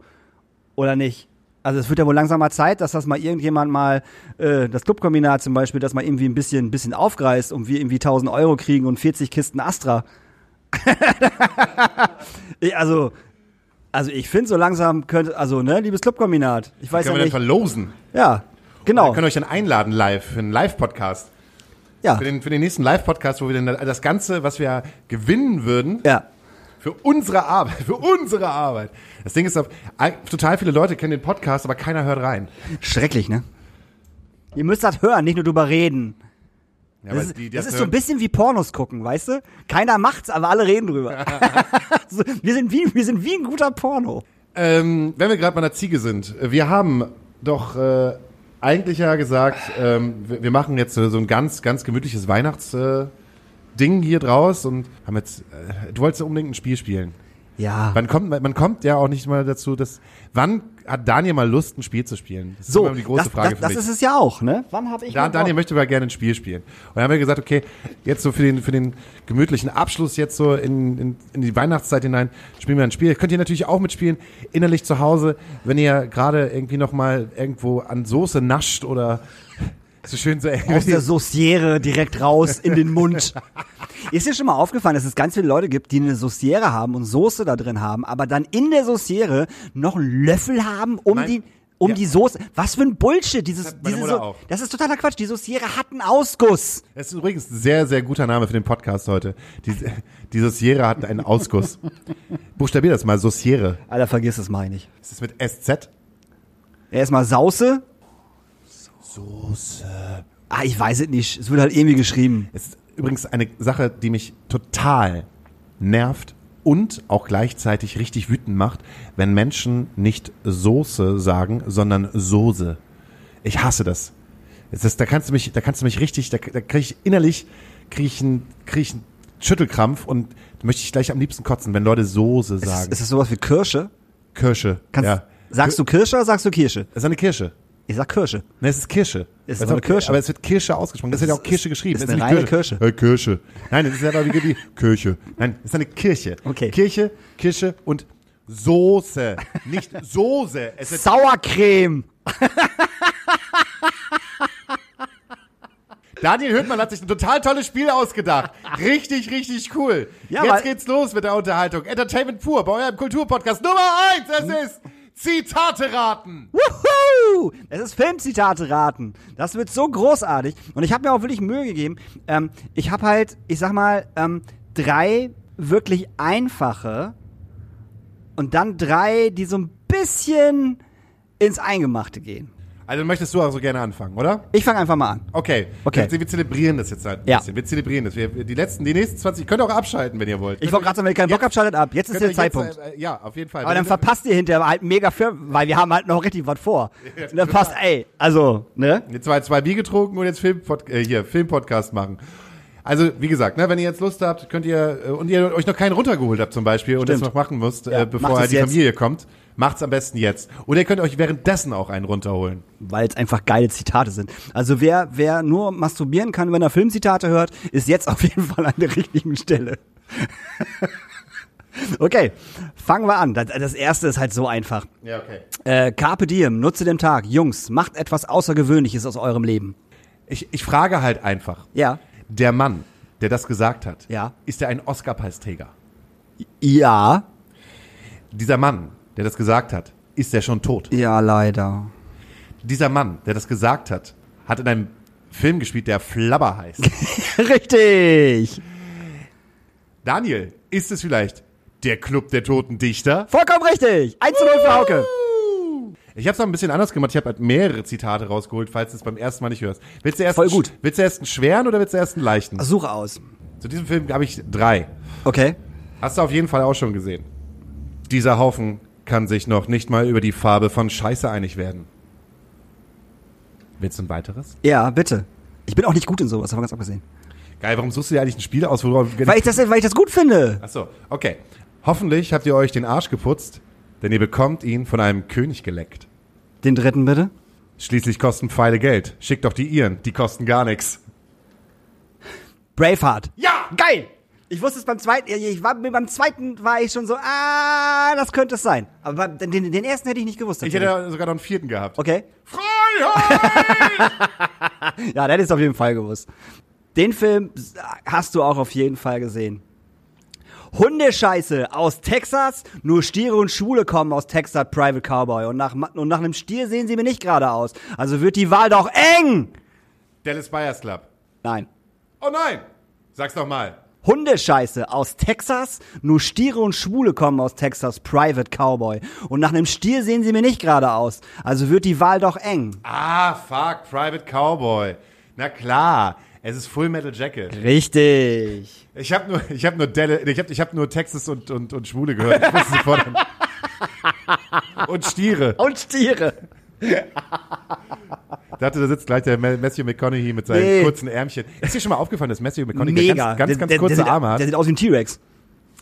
Oder nicht? Also es wird ja wohl langsam mal Zeit, dass das mal irgendjemand mal, äh, das Clubkombinat zum Beispiel, das mal irgendwie ein bisschen, ein bisschen aufgreift und wir irgendwie 1000 Euro kriegen und 40 Kisten Astra. Also, also ich finde so langsam könnte, also ne, liebes Clubkombinat, ich weiß Können ja wir dann nicht. verlosen? Ja, genau. Wir können euch dann einladen live für einen Live-Podcast. Ja, Für den, für den nächsten Live-Podcast, wo wir dann das Ganze, was wir gewinnen würden, ja. Für unsere Arbeit, für unsere Arbeit. Das Ding ist, total viele Leute kennen den Podcast, aber keiner hört rein. Schrecklich, ne? Ihr müsst das hören, nicht nur drüber reden. Ja, Das, ist, die, die das ist so ein bisschen wie Pornos gucken, weißt du? Keiner macht's, aber alle reden drüber. so, wir, sind wie, wir sind wie ein guter Porno. Ähm, wenn wir gerade bei einer Ziege sind, wir haben doch äh, eigentlich ja gesagt, ähm, wir, machen jetzt so ein ganz, ganz gemütliches Weihnachtsding äh, Ding hier draus und haben jetzt, äh, du wolltest ja unbedingt ein Spiel spielen. Ja. Man kommt, man kommt ja auch nicht mal dazu, dass, wann hat Daniel mal Lust, ein Spiel zu spielen? Das ist So, immer die große das, Frage das, für das mich. ist es ja auch, ne? Wann habe ich Da, Daniel Bock? möchte aber gerne ein Spiel spielen. Und dann haben wir gesagt, okay, jetzt so für den, für den gemütlichen Abschluss jetzt so in, in, in die Weihnachtszeit hinein spielen wir ein Spiel. Könnt ihr natürlich auch mitspielen, innerlich zu Hause, wenn ihr gerade irgendwie noch mal irgendwo an Soße nascht oder so schön so aus der Sauciere direkt raus in den Mund. Ist dir schon mal aufgefallen, dass es ganz viele Leute gibt, die eine Sauciere haben und Soße da drin haben, aber dann in der Sauciere noch einen Löffel haben, um Nein. die um Ja. die Soße. Was für ein Bullshit. Dieses, meine diese so, das ist totaler Quatsch. Die Sauciere hat einen Ausguss. Es ist übrigens ein sehr, sehr guter Name für den Podcast heute. Die, die Sauciere hat einen Ausguss. Buchstabier das mal, Sauciere. Alter, vergiss es mal nicht. Ist das mit SZ? Erstmal Sauce. Soße. Ah, ich weiß es nicht. Es wird halt irgendwie geschrieben. Es ist übrigens eine Sache, die mich total nervt und auch gleichzeitig richtig wütend macht, wenn Menschen nicht Soße sagen, sondern Soße. Ich hasse das. Es ist, da kannst du mich, da kannst du mich richtig, da, da kriege ich innerlich, kriege ich einen, krieg ich einen Schüttelkrampf und da möchte ich gleich am liebsten kotzen, wenn Leute Soße Ist, sagen. ist das sowas wie Kirsche? Kirsche. Kannst, ja. Sagst du Kirsche oder sagst du Kirsche? Das ist eine Kirsche. Ich sag Kirsche. Ne, es ist Kirsche. Ist Das doch eine Kirsche. Aber es wird Kirsche ausgesprochen. Das wird ja auch ist- Kirsche geschrieben. ist Es eine nicht reine Kirsche. Äh, Kirsche. Nein, das ist ja wie wie Kirche. Nein, das ist eine Kirche. Okay. Kirche, Kirsche und Soße. Nicht Soße. Es ist, Sauercreme. Daniel Hüttmann hat sich ein total tolles Spiel ausgedacht. Richtig, richtig cool. Ja, Jetzt geht's los mit der Unterhaltung. Entertainment pur bei eurem Kulturpodcast Nummer eins. Es ist Zitate raten. Es ist Filmzitate raten. Das wird so großartig. Und ich habe mir auch wirklich Mühe gegeben. Ähm, ich habe halt, ich sag mal, ähm, drei wirklich einfache und dann drei, die so ein bisschen ins Eingemachte gehen. Also möchtest du auch so gerne anfangen, oder? Ich fange einfach mal an. Okay. Okay. Wir, wir zelebrieren das jetzt halt ein Ja. bisschen. Wir zelebrieren das. Wir, die letzten, die nächsten 20, könnt ihr auch abschalten, wenn ihr wollt. Ich wollte gerade sagen, wenn ihr keinen Bock habt, schaltet ab. Jetzt ist der Zeitpunkt. Jetzt, äh, ja, auf jeden Fall. Aber dann verpasst ihr hinterher halt mega für, weil wir haben halt noch richtig was vor. Und dann passt, ey, also, ne? Jetzt zwei, zwei Bier getrunken und jetzt Filmpod äh, hier, Filmpodcast machen. Also, wie gesagt, ne, wenn ihr jetzt Lust habt, könnt ihr, äh, und ihr euch noch keinen runtergeholt habt zum Beispiel und das Stimmt. noch machen müsst, Ja, äh, bevor halt die jetzt. Familie kommt, macht's am besten jetzt. Oder ihr könnt euch währenddessen auch einen runterholen. Weil es einfach geile Zitate sind. Also wer, wer nur masturbieren kann, wenn er Filmzitate hört, ist jetzt auf jeden Fall an der richtigen Stelle. okay, fangen wir an. Das, das erste ist halt so einfach. Ja, okay. Äh, Carpe diem, nutze den Tag. Jungs, macht etwas Außergewöhnliches aus eurem Leben. Ich, ich frage halt einfach. Ja. Der Mann, der das gesagt hat, Ja. ist er ein Oscar-Preisträger? Ja. Dieser Mann, der das gesagt hat, ist er schon tot? Ja, leider. Dieser Mann, der das gesagt hat, hat in einem Film gespielt, der Flabber heißt. Richtig. Daniel, ist es vielleicht der Club der toten Dichter? Vollkommen richtig. 1 zu 0 für Hauke. Ich habe es noch ein bisschen anders gemacht. Ich habe halt mehrere Zitate rausgeholt, falls du es beim ersten Mal nicht hörst. Willst du erst Voll gut. Willst du erst einen schweren oder willst du erst einen leichten? Suche aus. Zu diesem Film habe ich drei. Okay. Hast du auf jeden Fall auch schon gesehen. Dieser Haufen kann sich noch nicht mal über die Farbe von Scheiße einig werden. Willst du ein weiteres? Ja, bitte. Ich bin auch nicht gut in sowas, davon ganz abgesehen. Geil, warum suchst du dir eigentlich ein Spiel aus, wo du... Weil ich das, weil ich das gut finde. Achso, okay. Hoffentlich habt ihr euch den Arsch geputzt, denn ihr bekommt ihn von einem König geleckt. Den dritten bitte. Schließlich kosten Pfeile Geld. Schickt doch die ihren, die kosten gar nichts. Braveheart. Ja! Geil! Ich wusste es beim zweiten, ich war, beim zweiten war ich schon so, ah, das könnte es sein. Aber den, den ersten hätte ich nicht gewusst. Ich hätte sogar noch einen vierten gehabt. okay. Freiheit! Ja, der hätte es auf jeden Fall gewusst. Den Film hast du auch auf jeden Fall gesehen. Hundescheiße aus Texas, nur Stiere und Schwule kommen aus Texas Private Cowboy und nach, und nach einem Stier sehen sie mir nicht gerade aus. Also wird die Wahl doch eng! Dallas Buyers Club. Nein. Oh nein! Sag's doch mal. Hundescheiße aus Texas, nur Stiere und Schwule kommen aus Texas Private Cowboy und nach einem Stier sehen sie mir nicht gerade aus. Also wird die Wahl doch eng. Ah, fuck, Private Cowboy. Na klar, es ist Full Metal Jacket. Richtig. Ich habe nur, ich habe nur Dallas, ich habe, ich habe nur Texas und und und Schwule gehört. Ich wusste sofort. und Stiere. Und Stiere. Ich dachte, da sitzt gleich der Ma- Matthew McConaughey mit seinen Nee. kurzen Ärmchen. Ist dir schon mal aufgefallen, dass Matthew McConaughey Mega. ganz, ganz, Der- ganz der, kurze der, sieht- Arme hat? Der sieht aus wie ein T-Rex.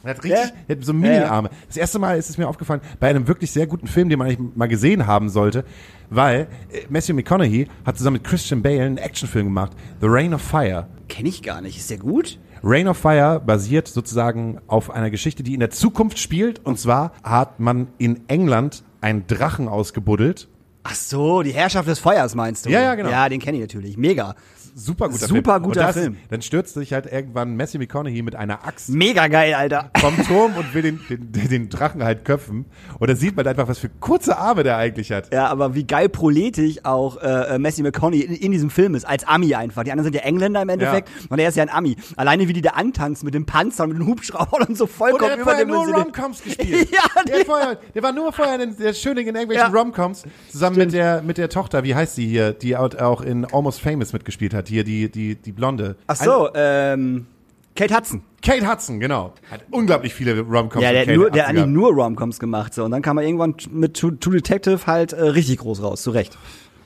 Er hat richtig, Ja. hat so Mini-Arme. Das erste Mal ist es mir aufgefallen, bei einem wirklich sehr guten Film, den man eigentlich mal gesehen haben sollte, weil äh, Matthew McConaughey hat zusammen mit Christian Bale einen Actionfilm gemacht, The Rain of Fire. Kenn ich gar nicht. Ist der gut? Rain of Fire basiert sozusagen auf einer Geschichte, die in der Zukunft spielt. Und zwar hat man in England einen Drachen ausgebuddelt. Ach so, die Herrschaft des Feuers meinst du? Ja, ja, genau. Ja, den kenne ich natürlich. Mega. Super guter Super Film. guter Und das, Film. Dann stürzt sich halt irgendwann Matthew McConaughey mit einer Axt Mega geil, Alter. vom Turm und will den, den, den, Drachen halt köpfen. Und da sieht man einfach, was für kurze Arme der eigentlich hat. Ja, aber wie geil proletisch auch äh, äh, Matthew McConaughey in, in diesem Film ist, als Ami einfach. Die anderen sind ja Engländer im Endeffekt und er ist ja ein Ami. Alleine wie die da antanzen mit dem Panzer und mit den Hubschraubern und so Und vollkommen er hat vorher nur. Romcoms gespielt. Ja, der, vorher, der war nur vorher in der Schöning in irgendwelchen Ja. Romcoms zusammen mit der, mit der Tochter, wie heißt sie hier, die auch in Almost Famous mitgespielt hat, hier, die, die, die Blonde. Ach so, ähm, Kate Hudson. Kate Hudson, genau. Hat unglaublich viele Romcoms Ja, der, hat Kate nur, der hat eigentlich nur Romcoms gemacht. So. Und dann kam er irgendwann mit True, True Detective halt äh, richtig groß raus, zu Recht.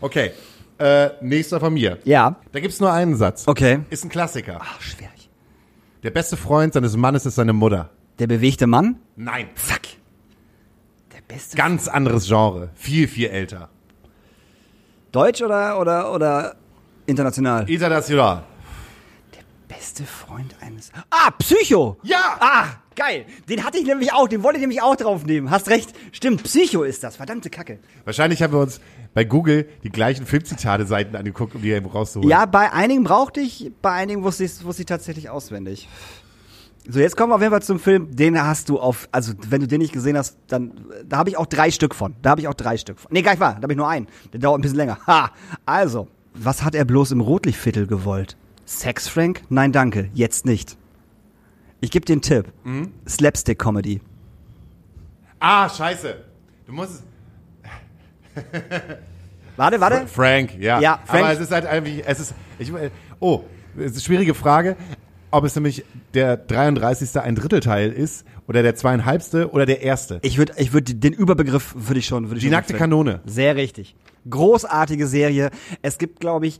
Okay, äh, nächster von mir. Ja. Da gibt's nur einen Satz. Okay. Ist ein Klassiker. Ach, schwierig. Der beste Freund seines Mannes ist seine Mutter. Der bewegte Mann? Nein. Fuck. Der beste. Ganz anderes Genre. Viel, viel älter. Deutsch oder, oder, oder international? International. Beste Beste Freund eines. Ah, Psycho! Ja! Ah, geil! Den hatte ich nämlich auch, den wollte ich nämlich auch draufnehmen. Hast recht. Stimmt, Psycho ist das. Verdammte Kacke. Wahrscheinlich haben wir uns bei Google die gleichen Filmzitate-Seiten angeguckt, um die eben rauszuholen. Ja, bei einigen brauchte ich, bei einigen wusste ich, wusste ich tatsächlich auswendig. So, jetzt kommen wir auf jeden Fall zum Film. Den hast du auf, also wenn du den nicht gesehen hast, dann, da habe ich auch drei Stück von. Da habe ich auch drei Stück von. Nee, gar nicht wahr, da habe ich nur einen. Der dauert ein bisschen länger. Ha! Also, was hat er bloß im Rotlichtviertel gewollt? Sex, Frank? Nein, danke. Jetzt nicht. Ich gebe dir einen Tipp. Slapstick-Comedy. Ah, scheiße. Du musst es. Warte, warte. Frank, ja. Ja, Frank. Aber es ist halt irgendwie, es ist, ich, oh, es ist eine schwierige Frage, ob es nämlich der 33. ein Drittelteil ist oder der zweieinhalbste oder der erste. Ich würde ich würd, den Überbegriff würde ich schon, würde ich Die schon nackte empfehlen. Kanone. Sehr richtig. Großartige Serie. Es gibt, glaube ich,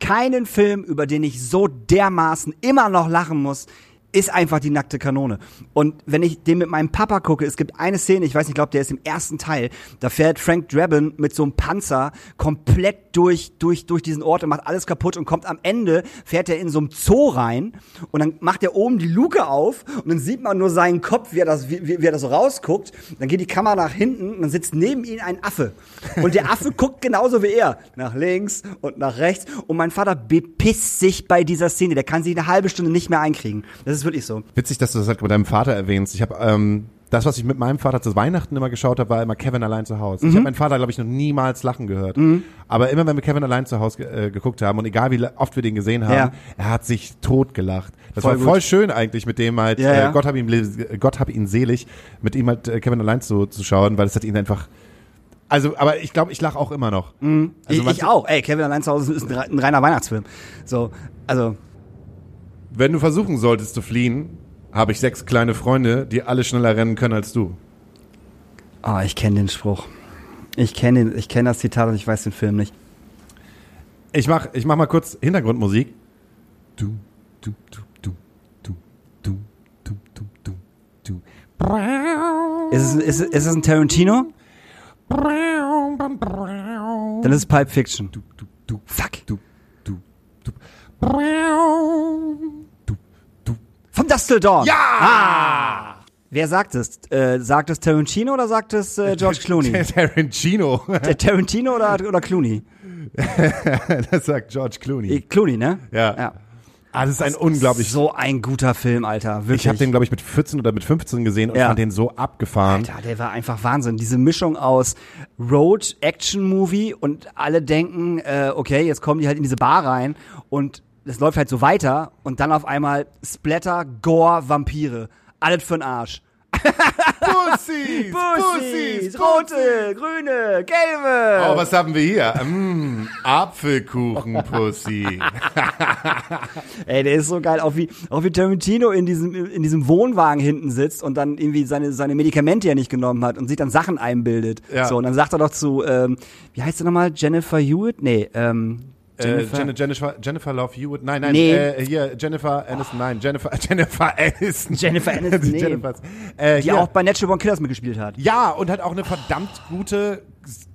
keinen Film, über den ich so dermaßen immer noch lachen muss, ist einfach die nackte Kanone. Und wenn ich den mit meinem Papa gucke, es gibt eine Szene, ich weiß nicht, ich glaube, der ist im ersten Teil, da fährt Frank Drabin mit so einem Panzer komplett durch, durch, durch diesen Ort und macht alles kaputt und kommt am Ende, fährt er in so einem Zoo rein und dann macht er oben die Luke auf und dann sieht man nur seinen Kopf, wie er das, wie, wie er das so rausguckt. Dann geht die Kamera nach hinten und dann sitzt neben ihm ein Affe. Und der Affe guckt genauso wie er. Nach links und nach rechts. Und mein Vater bepisst sich bei dieser Szene. Der kann sich eine halbe Stunde nicht mehr einkriegen. Das ist wirklich so. Witzig, dass du das halt mit deinem Vater erwähnst. Ich habe ähm, das, was ich mit meinem Vater zu Weihnachten immer geschaut habe, war immer Kevin allein zu Hause. Mhm. Ich habe meinen Vater, glaube ich, noch niemals lachen gehört. Aber immer, wenn wir Kevin allein zu Hause äh, geguckt haben und egal wie oft wir den gesehen haben, Ja. er hat sich tot gelacht. Das Voll war gut. voll schön eigentlich, mit dem halt, Ja, ja. Äh, Gott hab ihn, Gott hab ihn selig, mit ihm halt äh, Kevin allein zu, zu schauen, weil es hat ihn einfach. Also, aber ich glaube, ich lache auch immer noch. Also ich, ich auch. Ey, Kevin allein zu Hause ist ein reiner Weihnachtsfilm. So, also, Wenn du versuchen solltest zu fliehen, habe ich sechs kleine Freunde, die alle schneller rennen können als du. ah, ich kenne den Spruch. Ich kenne den, ich kenne das Zitat und ich weiß den Film nicht. Ich mach, ich mach mal kurz Hintergrundmusik. Du, du, du, du, du, du, du, du, du, du. Ist es, ist, es- ist es ein Tarantino? Dann ist es Pulp Fiction. Du, du, du, Fuck. du, du, du. Vom Dust Till Dawn. Ja! Ah! Wer sagt es? Äh, sagt es Tarantino oder sagt es äh, George Clooney? Tarantino. Der Tarantino oder, oder Clooney? das sagt George Clooney. Clooney, ne? Ja. ja. Ah, das ist ein unglaublich. So ein guter Film, Alter. Wirklich. ich habe den, glaube ich, mit 14 oder mit 15 gesehen und Ja. fand den so abgefahren. Alter, der war einfach Wahnsinn. Diese Mischung aus Road, Action-Movie und alle denken, äh, okay, jetzt kommen die halt in diese Bar rein und es läuft halt so weiter und dann auf einmal Splatter, Gore, Vampire. Alles für'n Arsch. Pussies! Pussys, rote, grüne, gelbe. Oh, was haben wir hier? Mm, Apfelkuchen-Pussy. Ey, der ist so geil. Auch wie, auch wie Tarantino in diesem, in diesem Wohnwagen hinten sitzt und dann irgendwie seine, seine Medikamente ja nicht genommen hat und sich dann Sachen einbildet. Ja. So, und dann sagt er doch zu, ähm, wie heißt er nochmal? Jennifer Hewitt? Nee, ähm, Äh, Jennifer. Jennifer, Jennifer, Jennifer Love Hewitt. Nein, nein, Nee. äh, hier, Jennifer Aniston, nein, Jennifer, Jennifer Aniston. Jennifer Aniston, Die nee. Äh, die hier. auch bei Natural Born Killers mitgespielt hat. Ja, und hat auch eine verdammt gute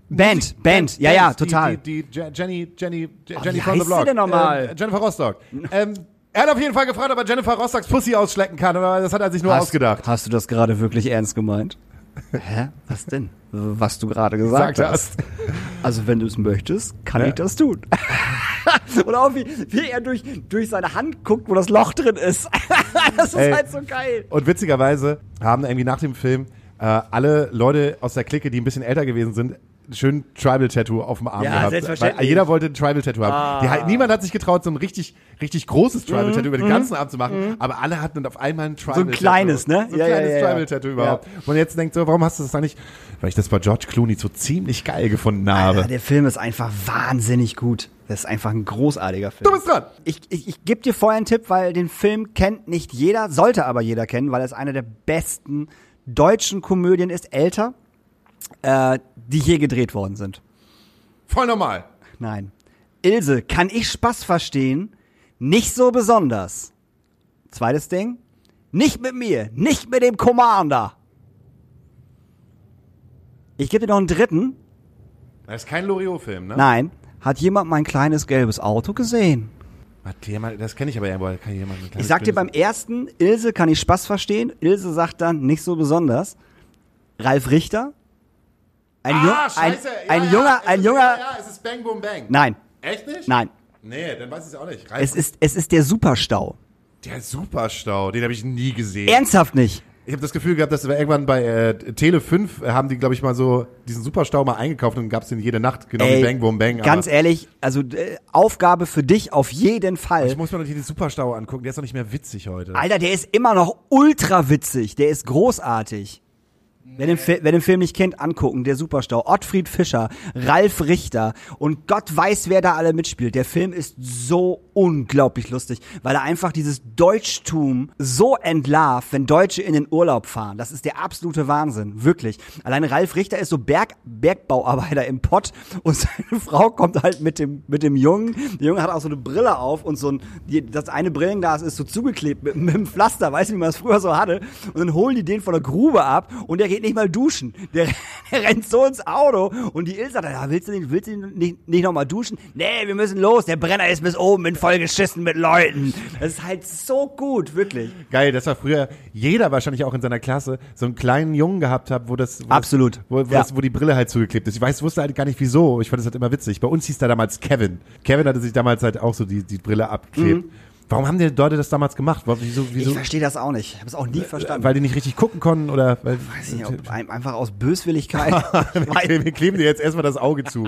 Band, Band, ja, ja, total. Die, die, die Je- Jenny, Jenny, Je- Oh, Jenny from heißt the Block. denn nochmal? Ähm, Jennifer Rostock. ähm, er hat auf jeden Fall gefragt, ob er Jennifer Rostocks Pussy ausschlecken kann, aber das hat er sich nur ausgedacht. Hast du das gerade wirklich ernst gemeint? Hä? Was denn? Was du gerade gesagt Sagt hast. Also wenn du es möchtest, kann ich das tun. Oder auch wie, wie er durch, durch seine Hand guckt, wo das Loch drin ist. das ist Ey. halt so geil. Und witzigerweise haben irgendwie nach dem Film äh, alle Leute aus der Clique, die ein bisschen älter gewesen sind, schön Tribal-Tattoo auf dem Arm Ja, gehabt. selbstverständlich. Weil jeder wollte ein Tribal-Tattoo haben. Die, halt- niemand hat sich getraut, so ein richtig, richtig großes Tribal-Tattoo über den ganzen Arm zu machen, aber alle hatten auf einmal ein Tribal-Tattoo. kleines, ne? So ein Ja, ja, kleines ja. Tribal-Tattoo überhaupt. Und jetzt denkt so, warum hast du das da nicht? Weil ich das bei George Clooney so ziemlich geil gefunden habe. Ja, der Film ist einfach wahnsinnig gut. Das ist einfach ein großartiger Film. du bist dran! Ich, ich, ich gebe dir vorher einen Tipp, weil den Film kennt nicht jeder, sollte aber jeder kennen, weil es eine der besten deutschen Komödien ist, älter, äh, die je gedreht worden sind. Voll normal. Nein. Ilse, kann ich Spaß verstehen? Nicht so besonders. Zweites Ding. Nicht mit mir, nicht mit dem Commander. Ich gebe dir noch einen dritten. Das ist kein Loriot-Film, ne? Nein. Hat jemand mein kleines gelbes Auto gesehen? Das kenne ich aber ja, aber kann jemand Ich sag dir beim ersten, Ilse kann ich Spaß verstehen. Ilse sagt dann nicht so besonders. Ralf Richter. Ein, Jung, Ah, ein, scheiße. ein ja, junger, ja, es ein ist, junger. Ja, ja, es ist Bang Boom Bang. Nein, Echt nicht? nein. Nee, dann weiß ich es auch nicht. Es ist, es ist der Superstau. der Superstau, den habe ich nie gesehen. Ernsthaft nicht. Ich habe das Gefühl gehabt, dass wir irgendwann bei äh, Tele 5 äh, haben die, glaube ich, mal so diesen Superstau mal eingekauft und gab es den jede Nacht, genau wie Bang Boom Bang. ganz ehrlich, also äh, Aufgabe für dich auf jeden Fall. ich muss mir noch den Superstau angucken, der ist doch nicht mehr witzig heute. Alter, der ist immer noch ultra witzig. Der ist großartig. Wer den, Fi- wer den Film nicht kennt, angucken. Der Superstau. Ottfried Fischer, Ralf Richter und Gott weiß, wer da alle mitspielt. Der Film ist so unglaublich lustig, weil er einfach dieses Deutschtum so entlarvt, wenn Deutsche in den Urlaub fahren. Das ist der absolute Wahnsinn. Wirklich. Alleine Ralf Richter ist so Berg, Bergbauarbeiter im Pott und seine Frau kommt halt mit dem, mit dem Jungen. Der Junge hat auch so eine Brille auf und so ein, das eine Brillenglas ist so zugeklebt mit, mit einem Pflaster, weißt du, wie man das früher so hatte. Und dann holen die den von der Grube ab und der geht nicht mal duschen. Der, der rennt so ins Auto und die Ilse sagt, ja, willst du nicht, willst du nicht, nicht nochmal duschen? Nee, wir müssen los. Der Brenner ist bis oben in vollgeschissen mit Leuten. Das ist halt so gut, wirklich. Geil, das war früher jeder wahrscheinlich auch in seiner Klasse so einen kleinen Jungen gehabt hat, wo das wo Absolut. das, wo, wo, Ja. das, wo die Brille halt zugeklebt ist. Ich weiß, wusste halt gar nicht wieso. Ich fand das halt immer witzig. Bei uns hieß der damals Kevin. Kevin hatte sich damals halt auch so die, die Brille abgeklebt. Warum haben die Leute das damals gemacht? Warum- Wieso, Ich wieso? verstehe das auch nicht. Ich habe es auch nie verstanden. Weil die nicht richtig gucken konnten oder weil, Weiß nicht, ob ein- einfach aus Böswilligkeit. wir, kleben dir jetzt erstmal das Auge zu,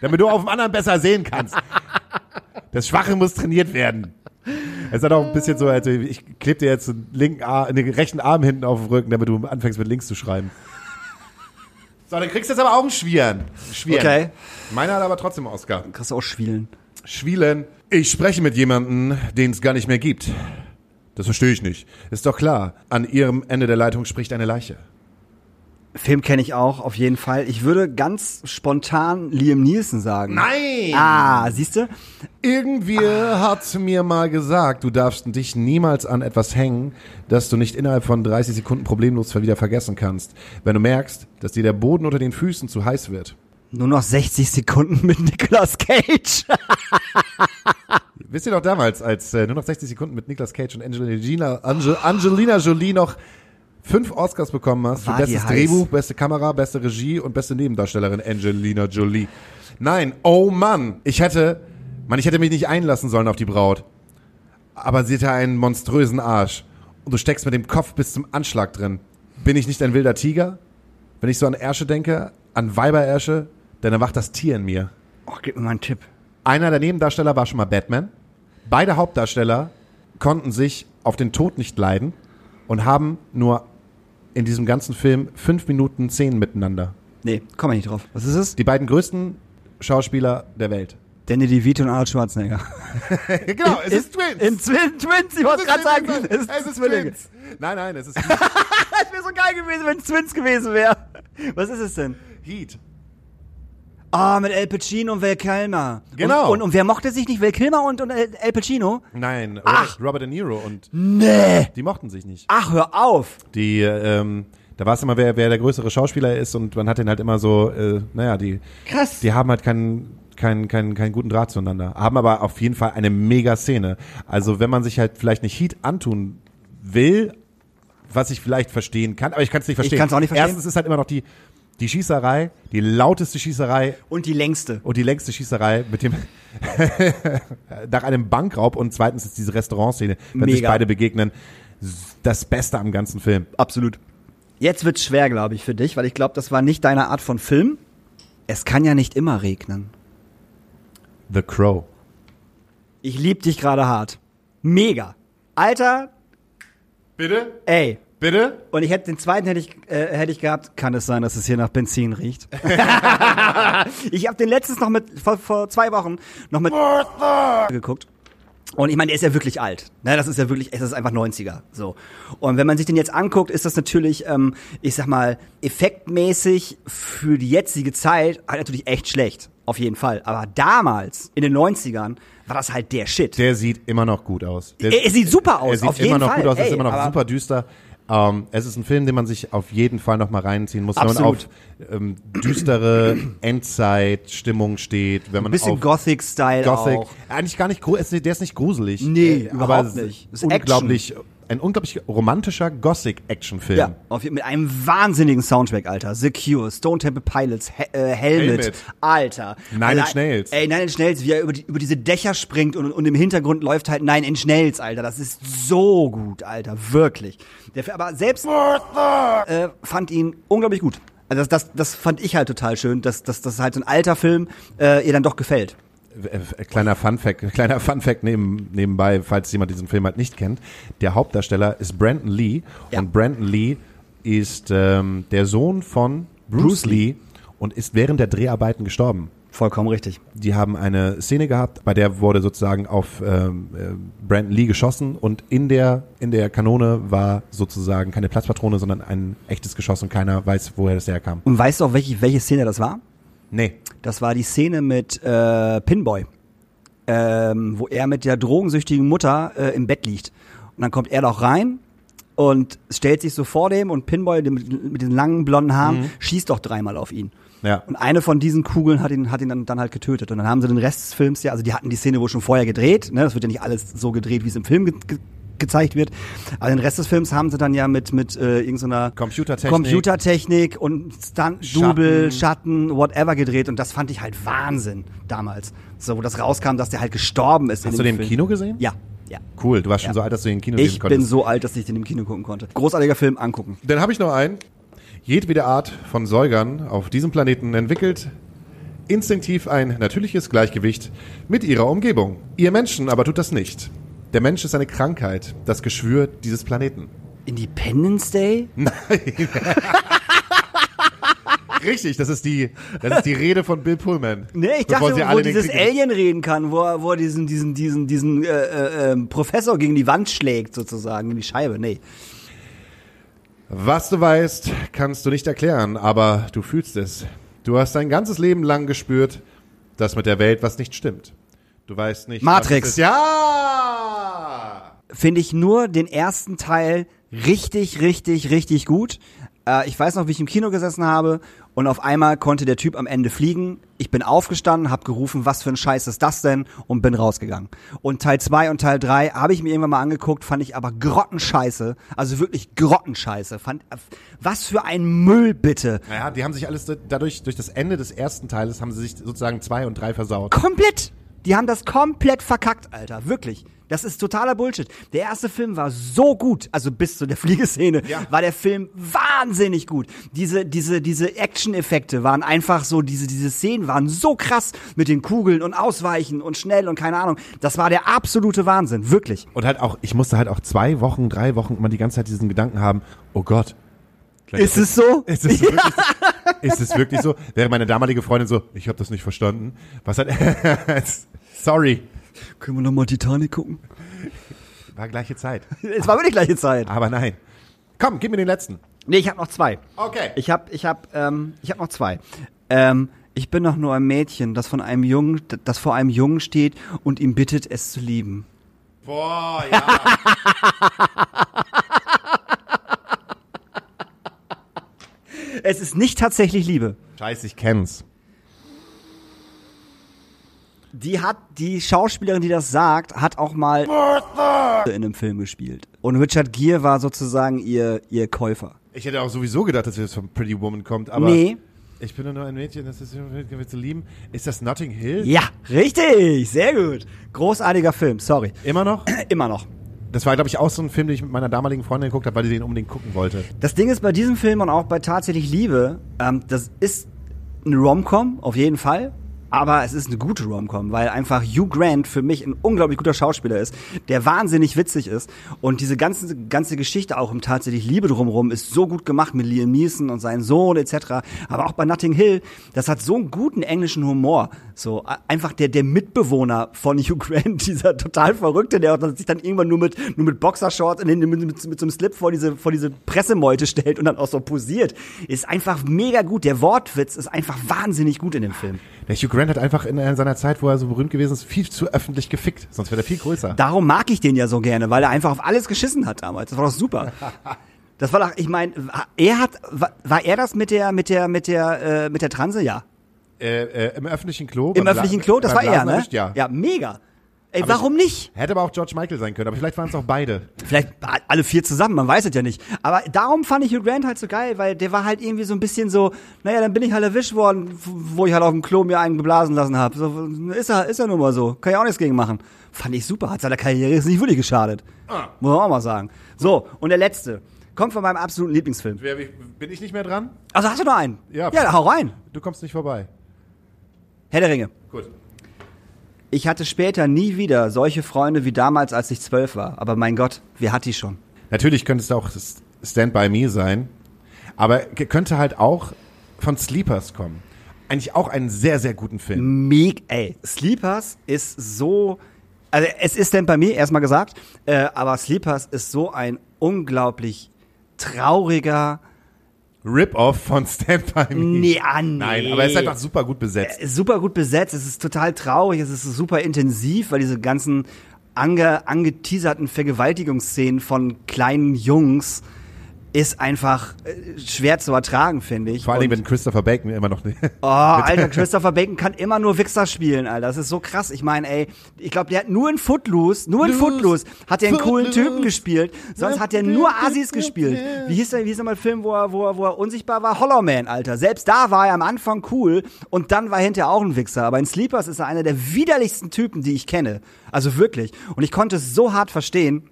damit du auf dem anderen besser sehen kannst. Das Schwache muss trainiert werden. Es hat auch ein bisschen so, also ich klebe dir jetzt einen, linken Arm, einen rechten Arm hinten auf den Rücken, damit du anfängst mit links zu schreiben. So, dann kriegst du jetzt aber auch einen Schwieren. Schwieren. Okay. Meiner hat aber trotzdem Oscar. Kriegst du auch Schwielen. Schwielen. Ich spreche mit jemandem, den es gar nicht mehr gibt. Das verstehe ich nicht. Ist doch klar. An ihrem Ende der Leitung spricht eine Leiche. Film kenne ich auch, auf jeden Fall. Ich würde ganz spontan Liam Nielsen sagen. Nein! Ah, siehst du? Irgendwie hat mir mal gesagt, du darfst dich niemals an etwas hängen, das du nicht innerhalb von 30 Sekunden problemlos wieder vergessen kannst. Wenn du merkst, dass dir der Boden unter den Füßen zu heiß wird. Nur noch 60 Sekunden mit Nicolas Cage. Wisst ihr noch damals, als äh, nur noch 60 Sekunden mit Nicolas Cage und Angelina, Ange, Angelina Jolie noch fünf Oscars bekommen hast für War bestes? Drehbuch, beste Kamera, beste Regie und beste Nebendarstellerin Angelina Jolie. Nein, oh Mann, ich hätte, Mann, ich hätte mich nicht einlassen sollen auf die Braut. Aber sie hatte einen monströsen Arsch. Und du steckst mit dem Kopf bis zum Anschlag drin. Bin ich nicht ein wilder Tiger? Wenn ich so an Ärsche denke, an Weiberärsche, dann erwacht das Tier in mir. Oh, gib mir mal einen Tipp. Einer der Nebendarsteller war schon mal Batman. Beide Hauptdarsteller konnten sich auf den Tod nicht leiden und haben nur in diesem ganzen Film fünf Minuten Szenen miteinander. Nee, komm mal nicht drauf. Was ist es? Die beiden größten Schauspieler der Welt. Danny DeVito und Arnold Schwarzenegger. genau, es ist Twins. In Twin, Twins, ich wollte gerade sagen, es ist, es ist Zwillinge. Twins. Nein, nein, es ist Das wäre so geil gewesen, wenn es Twins gewesen wäre. Was ist es denn? Heat. Ah, mit El Pacino und Val Kilmer. Genau. Und, und, und wer mochte sich nicht? Val Kilmer und, und El Pacino? Nein, Ach. Robert, De Niro und Nee. die mochten sich nicht. Ach, hör auf. Die, ähm, da war es immer, wer, wer der größere Schauspieler ist und man hat den halt immer so, äh, naja, die, Krass. die haben halt keinen keinen keinen keinen guten Draht zueinander, haben aber auf jeden Fall eine mega Szene. Also wenn man sich halt vielleicht nicht Heat antun will, was ich vielleicht verstehen kann, aber ich kann es nicht verstehen. kann's auch nicht verstehen. Erstens ist halt immer noch die die Schießerei, die lauteste Schießerei Und die längste. und die längste Schießerei mit dem nach einem Bankraub und zweitens ist diese Restaurantszene, wenn sich Mega. beide begegnen, das Beste am ganzen Film. Absolut. Jetzt wird's schwer, glaube ich, für dich, weil ich glaube, das war nicht deine Art von Film. Es kann ja nicht immer regnen. The Crow. Ich lieb dich gerade hart. Mega. Alter, Bitte? ey. Bitte? Und ich hätte den zweiten hätte ich äh, hätte ich gehabt. Kann es sein, dass es hier nach Benzin riecht? ich habe den letztens noch mit vor, vor zwei Wochen noch mit geguckt. Und ich meine, der ist ja wirklich alt. Ne, das ist ja wirklich, es ist einfach 90er. So. Und wenn man sich den jetzt anguckt, ist das natürlich, ähm, ich sag mal, effektmäßig für die jetzige Zeit halt natürlich echt schlecht. Auf jeden Fall. Aber damals, in den 90ern, war das halt der Shit. Der sieht immer noch gut aus. Der, er, er sieht super aus, er sieht auf immer jeden noch Fall. gut aus, ist Ey, immer noch super düster. Ähm, es ist ein Film, den man sich auf jeden Fall noch mal reinziehen muss, wenn man Absolut. auf ähm, düstere Endzeit-Stimmung steht, wenn man Ein bisschen Gothic-Style Gothic. auch. Eigentlich gar nicht gruselig, der ist nicht gruselig. Nee, Äh, überhaupt aber es nicht. Ist Ist unglaublich, ein unglaublich romantischer Gothic-Action-Film. Ja, auf, mit einem wahnsinnigen Soundtrack, Alter. The Cure, Stone Temple Pilots, He äh, Helmet, Helmet. Alter. Nine Inch Nails. Ey, Nine Inch Nails, wie er über, die, über diese Dächer springt und, und im Hintergrund läuft halt Nine Inch Nails, Alter. Das ist so gut, Alter, wirklich. Der, aber selbst äh, fand ihn unglaublich gut. Also das, das, das fand ich halt total schön, dass, dass, dass halt so ein alter Film äh, ihr dann doch gefällt. Äh, Kleiner Funfact, kleiner Funfact neben, nebenbei, falls jemand diesen Film halt nicht kennt. Der Hauptdarsteller ist Brandon Lee Ja. und Brandon Lee ist ähm, der Sohn von Bruce, Bruce Lee. Lee und ist während der Dreharbeiten gestorben. Vollkommen richtig. Die haben eine Szene gehabt, bei der wurde sozusagen auf ähm, äh, Brandon Lee geschossen und in der in der Kanone war sozusagen keine Platzpatrone, sondern ein echtes Geschoss und keiner weiß, woher das herkam. Und weißt du auch, welche, welche Szene das war? Nee. Das war die Szene mit äh, Pinboy, ähm, wo er mit der drogensüchtigen Mutter äh, im Bett liegt. Und dann kommt er doch rein und stellt sich so vor dem und Pinboy dem, mit diesen langen blonden Haaren schießt doch dreimal auf ihn. Ja. Und eine von diesen Kugeln hat ihn, hat ihn dann, dann halt getötet. Und dann haben sie den Rest des Films ja, also die hatten die Szene wohl schon vorher gedreht, ne? Das wird ja nicht alles so gedreht, wie es im Film ge gezeigt wird. Aber den Rest des Films haben sie dann ja mit, mit äh, irgendeiner Computertechnik. Computertechnik und Stunt, Double, Schatten. Schatten, whatever gedreht. Und das fand ich halt Wahnsinn damals. So, wo das rauskam, dass der halt gestorben ist. Hast du den im Film. Kino gesehen? Ja, ja. Cool, du warst schon Ja. so alt, dass du den im Kino sehen Ich konntest. bin so alt, dass ich den im Kino gucken konnte. Großartiger Film, angucken. Dann habe ich noch einen. Jedwede Art von Säugern auf diesem Planeten entwickelt instinktiv ein natürliches Gleichgewicht mit ihrer Umgebung. Ihr Menschen aber tut das nicht. Der Mensch ist eine Krankheit, das Geschwür dieses Planeten. Independence Day? Richtig, das ist die, das ist die Rede von Bill Pullman. Nee, ich dachte, sie wo dieses Krieg- Alien reden kann, wo er, wo er diesen, diesen, diesen, diesen äh, äh, ähm, Professor gegen die Wand schlägt, sozusagen, in die Scheibe. Nee. Was du weißt, kannst du nicht erklären, aber du fühlst es. Du hast dein ganzes Leben lang gespürt, dass mit der Welt was nicht stimmt. Du weißt nicht. Matrix. Ja! Finde ich nur den ersten Teil richtig, richtig, richtig gut. Äh, ich weiß noch, wie ich im Kino gesessen habe und auf einmal konnte der Typ am Ende fliegen. Ich bin aufgestanden, habe gerufen, was für ein Scheiß ist das denn und bin rausgegangen. Und Teil 2 und Teil 3 habe ich mir irgendwann mal angeguckt, fand ich aber grottenscheiße, also wirklich grottenscheiße. Fand, was für ein Müll bitte. Naja, die haben sich alles dadurch, durch das Ende des ersten Teiles haben sie sich sozusagen zwei und drei versaut. Komplett. Die haben das komplett verkackt, Alter. Wirklich. Das ist totaler Bullshit. Der erste Film war so gut, also bis zu der Fliegeszene, Ja. war der Film wahnsinnig gut. Diese, diese, diese Action-Effekte waren einfach so, diese, diese Szenen waren so krass mit den Kugeln und Ausweichen und schnell und keine Ahnung. Das war der absolute Wahnsinn. Wirklich. Und halt auch, ich musste halt auch zwei Wochen, drei Wochen immer die ganze Zeit diesen Gedanken haben, oh Gott. Ist es so? Ist es wirklich so? Ist es wirklich so? Wäre meine damalige Freundin so, ich habe das nicht verstanden. Was hat Sorry. Können wir nochmal Titanic gucken? War gleiche Zeit. Es war wirklich gleiche Zeit. Aber nein. Komm, gib mir den letzten. Nee, ich habe noch zwei. Okay. Ich habe ich hab, ähm, ich hab noch zwei. Ähm, ich bin doch nur ein Mädchen, das von einem Jungen, das vor einem Jungen steht und ihm bittet, es zu lieben. Boah, ja. Es ist nicht tatsächlich Liebe. Scheiße, ich kenn's. Die hat, die Schauspielerin, die das sagt, hat auch mal in einem Film gespielt. Und Richard Gere war sozusagen ihr, ihr Käufer. Ich hätte auch sowieso gedacht, dass es von Pretty Woman kommt, aber nee. ich bin nur ein Mädchen, das ist zu lieben. Ist das Notting Hill? Ja, richtig. Sehr gut. Großartiger Film. Sorry. Immer noch? Immer noch. Das war, glaube ich, auch so ein Film, den ich mit meiner damaligen Freundin geguckt habe, weil sie den unbedingt gucken wollte. Das Ding ist bei diesem Film und auch bei Tatsächlich Liebe, ähm, das ist eine Rom-Com, auf jeden Fall. Aber es ist eine gute Rom-Com, weil einfach Hugh Grant für mich ein unglaublich guter Schauspieler ist, der wahnsinnig witzig ist. Und diese ganze, ganze Geschichte auch im tatsächlich Liebe drumherum ist so gut gemacht mit Liam Neeson und seinem Sohn etc. Aber auch bei Notting Hill, das hat so einen guten englischen Humor. So einfach der, der Mitbewohner von Hugh Grant, dieser total Verrückte, der sich dann irgendwann nur mit, nur mit Boxershorts und mit, mit, mit so einem Slip vor diese, vor diese Pressemeute stellt und dann auch so posiert, ist einfach mega gut. Der Wortwitz ist einfach wahnsinnig gut in dem Film. Der Hugh Grant hat einfach in, in seiner Zeit, wo er so berühmt gewesen ist, viel zu öffentlich gefickt. Sonst wäre er viel größer. Darum mag ich den ja so gerne, weil er einfach auf alles geschissen hat damals. Das war doch super. Das war doch, ich meine, er hat, war, war er das mit der, mit der, mit der, äh, mit der Transe? Ja. Äh, äh, Im öffentlichen Klo. Im öffentlichen Klo, das war er, ne? Ja. Ja, mega. Ey, Aber warum ich- nicht? Hätte aber auch George Michael sein können, aber vielleicht waren es auch beide. Vielleicht alle vier zusammen, man weiß es ja nicht. Aber darum fand ich Hugh Grant halt so geil, weil der war halt irgendwie so ein bisschen so, naja, dann bin ich halt erwischt worden, wo ich halt auf dem Klo mir einen geblasen lassen habe. So, ist er, ist er nun mal so. Kann ich auch nichts gegen machen. Fand ich super, hat seiner Karriere jetzt nicht wirklich geschadet. Muss man auch mal sagen. So, und der letzte. Kommt von meinem absoluten Lieblingsfilm. Wer- Bin ich nicht mehr dran? Also hast du noch einen? Ja. Ja, hau rein. Du kommst nicht vorbei. Herr der Ringe. Gut. Ich hatte später nie wieder solche Freunde wie damals, als ich zwölf war. Aber mein Gott, wer hat die schon? Natürlich könnte es auch Stand By Me sein, aber könnte halt auch von Sleepers kommen. Eigentlich auch einen sehr, sehr guten Film. Meg, ey, Sleepers ist so, also es ist denn bei mir erstmal gesagt, äh, aber Sleepers ist so ein unglaublich trauriger, Rip-Off von Stand By Me. nee, ah, nee. Nein, aber es ist einfach super gut besetzt. ist super gut besetzt, es ist total traurig, es ist super intensiv, weil diese ganzen ange, angeteaserten Vergewaltigungsszenen von kleinen Jungs ist einfach äh, schwer zu ertragen, finde ich. Vor allem, wenn Christopher Bacon immer noch. Oh, Alter, Christopher Bacon kann immer nur Wichser spielen, Alter. Das ist so krass. Ich meine, ey, ich glaube, der hat nur in Footloose, nur in Loose, Footloose hat er einen coolen. Typen gespielt. Sonst hat er nur Assis gespielt. Wie hieß der, wie hieß der mal Film, wo er, wo er, wo er unsichtbar war? Hollow Man, Alter. Selbst da war er am Anfang cool und dann war er hinterher auch ein Wichser. Aber in Sleepers ist er einer der widerlichsten Typen, die ich kenne. Also wirklich. Und ich konnte es so hart verstehen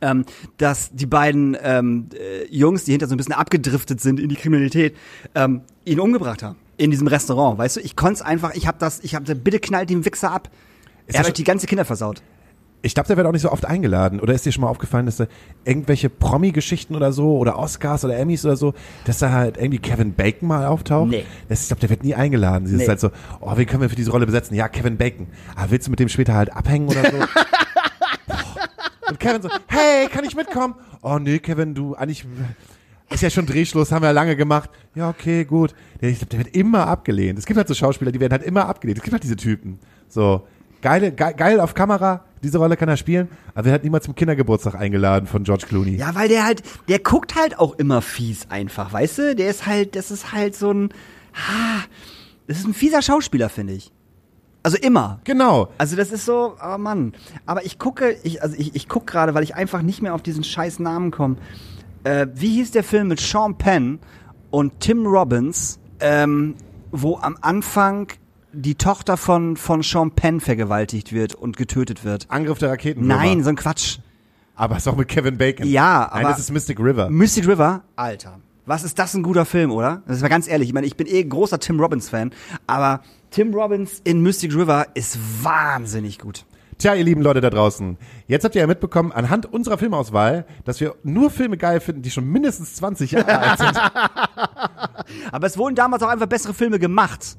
ähm, dass die beiden ähm, äh, Jungs, die hinter so ein bisschen abgedriftet sind in die Kriminalität, ähm, ihn umgebracht haben in diesem Restaurant. Weißt du, ich konnte es einfach, ich habe das, ich habe bitte knallt den Wichser ab. Ist er hat euch die ganze Kinder versaut. Ich glaube, der wird auch nicht so oft eingeladen. Oder ist dir schon mal aufgefallen, dass da irgendwelche Promi-Geschichten oder so oder Oscars oder Emmys oder so, dass da halt irgendwie Kevin Bacon mal auftaucht? Nee. Das, ich glaube, der wird nie eingeladen. Sie Nee. ist halt so, oh, wen können wir für diese Rolle besetzen? Ja, Kevin Bacon. Ah, willst du mit dem später halt abhängen oder so? Und Kevin so, hey, kann ich mitkommen? Oh nee, Kevin, du, eigentlich ist ja schon Drehschluss, haben wir ja lange gemacht. Ja, okay, gut. Ich glaube, der wird immer abgelehnt. Es gibt halt so Schauspieler, die werden halt immer abgelehnt. Es gibt halt diese Typen. So, geile, geil, geil auf Kamera, diese Rolle kann er spielen, aber er hat niemals zum Kindergeburtstag eingeladen von George Clooney. Ja, weil der halt, der guckt halt auch immer fies einfach, weißt du? Der ist halt, das ist halt so ein, ha, das ist ein fieser Schauspieler, finde ich. Also immer. Genau. Also das ist so, oh Mann. Aber ich gucke, ich, also ich, ich gucke gerade, weil ich einfach nicht mehr auf diesen scheiß Namen komme. Äh, wie hieß der Film mit Sean Penn und Tim Robbins, ähm, wo am Anfang die Tochter von, von Sean Penn vergewaltigt wird und getötet wird? Angriff der Raketen. Nein, so ein Quatsch. Aber ist auch mit Kevin Bacon. Ja, Nein, aber- das ist Mystic River. Mystic River, Alter. Was ist das ein guter Film, oder? Das ist mal ganz ehrlich. Ich meine, ich bin eh ein großer Tim Robbins-Fan, aber Tim Robbins in Mystic River ist wahnsinnig gut. Tja, ihr lieben Leute da draußen. Jetzt habt ihr ja mitbekommen, anhand unserer Filmauswahl, dass wir nur Filme geil finden, die schon mindestens 20 Jahre alt sind. Aber es wurden damals auch einfach bessere Filme gemacht.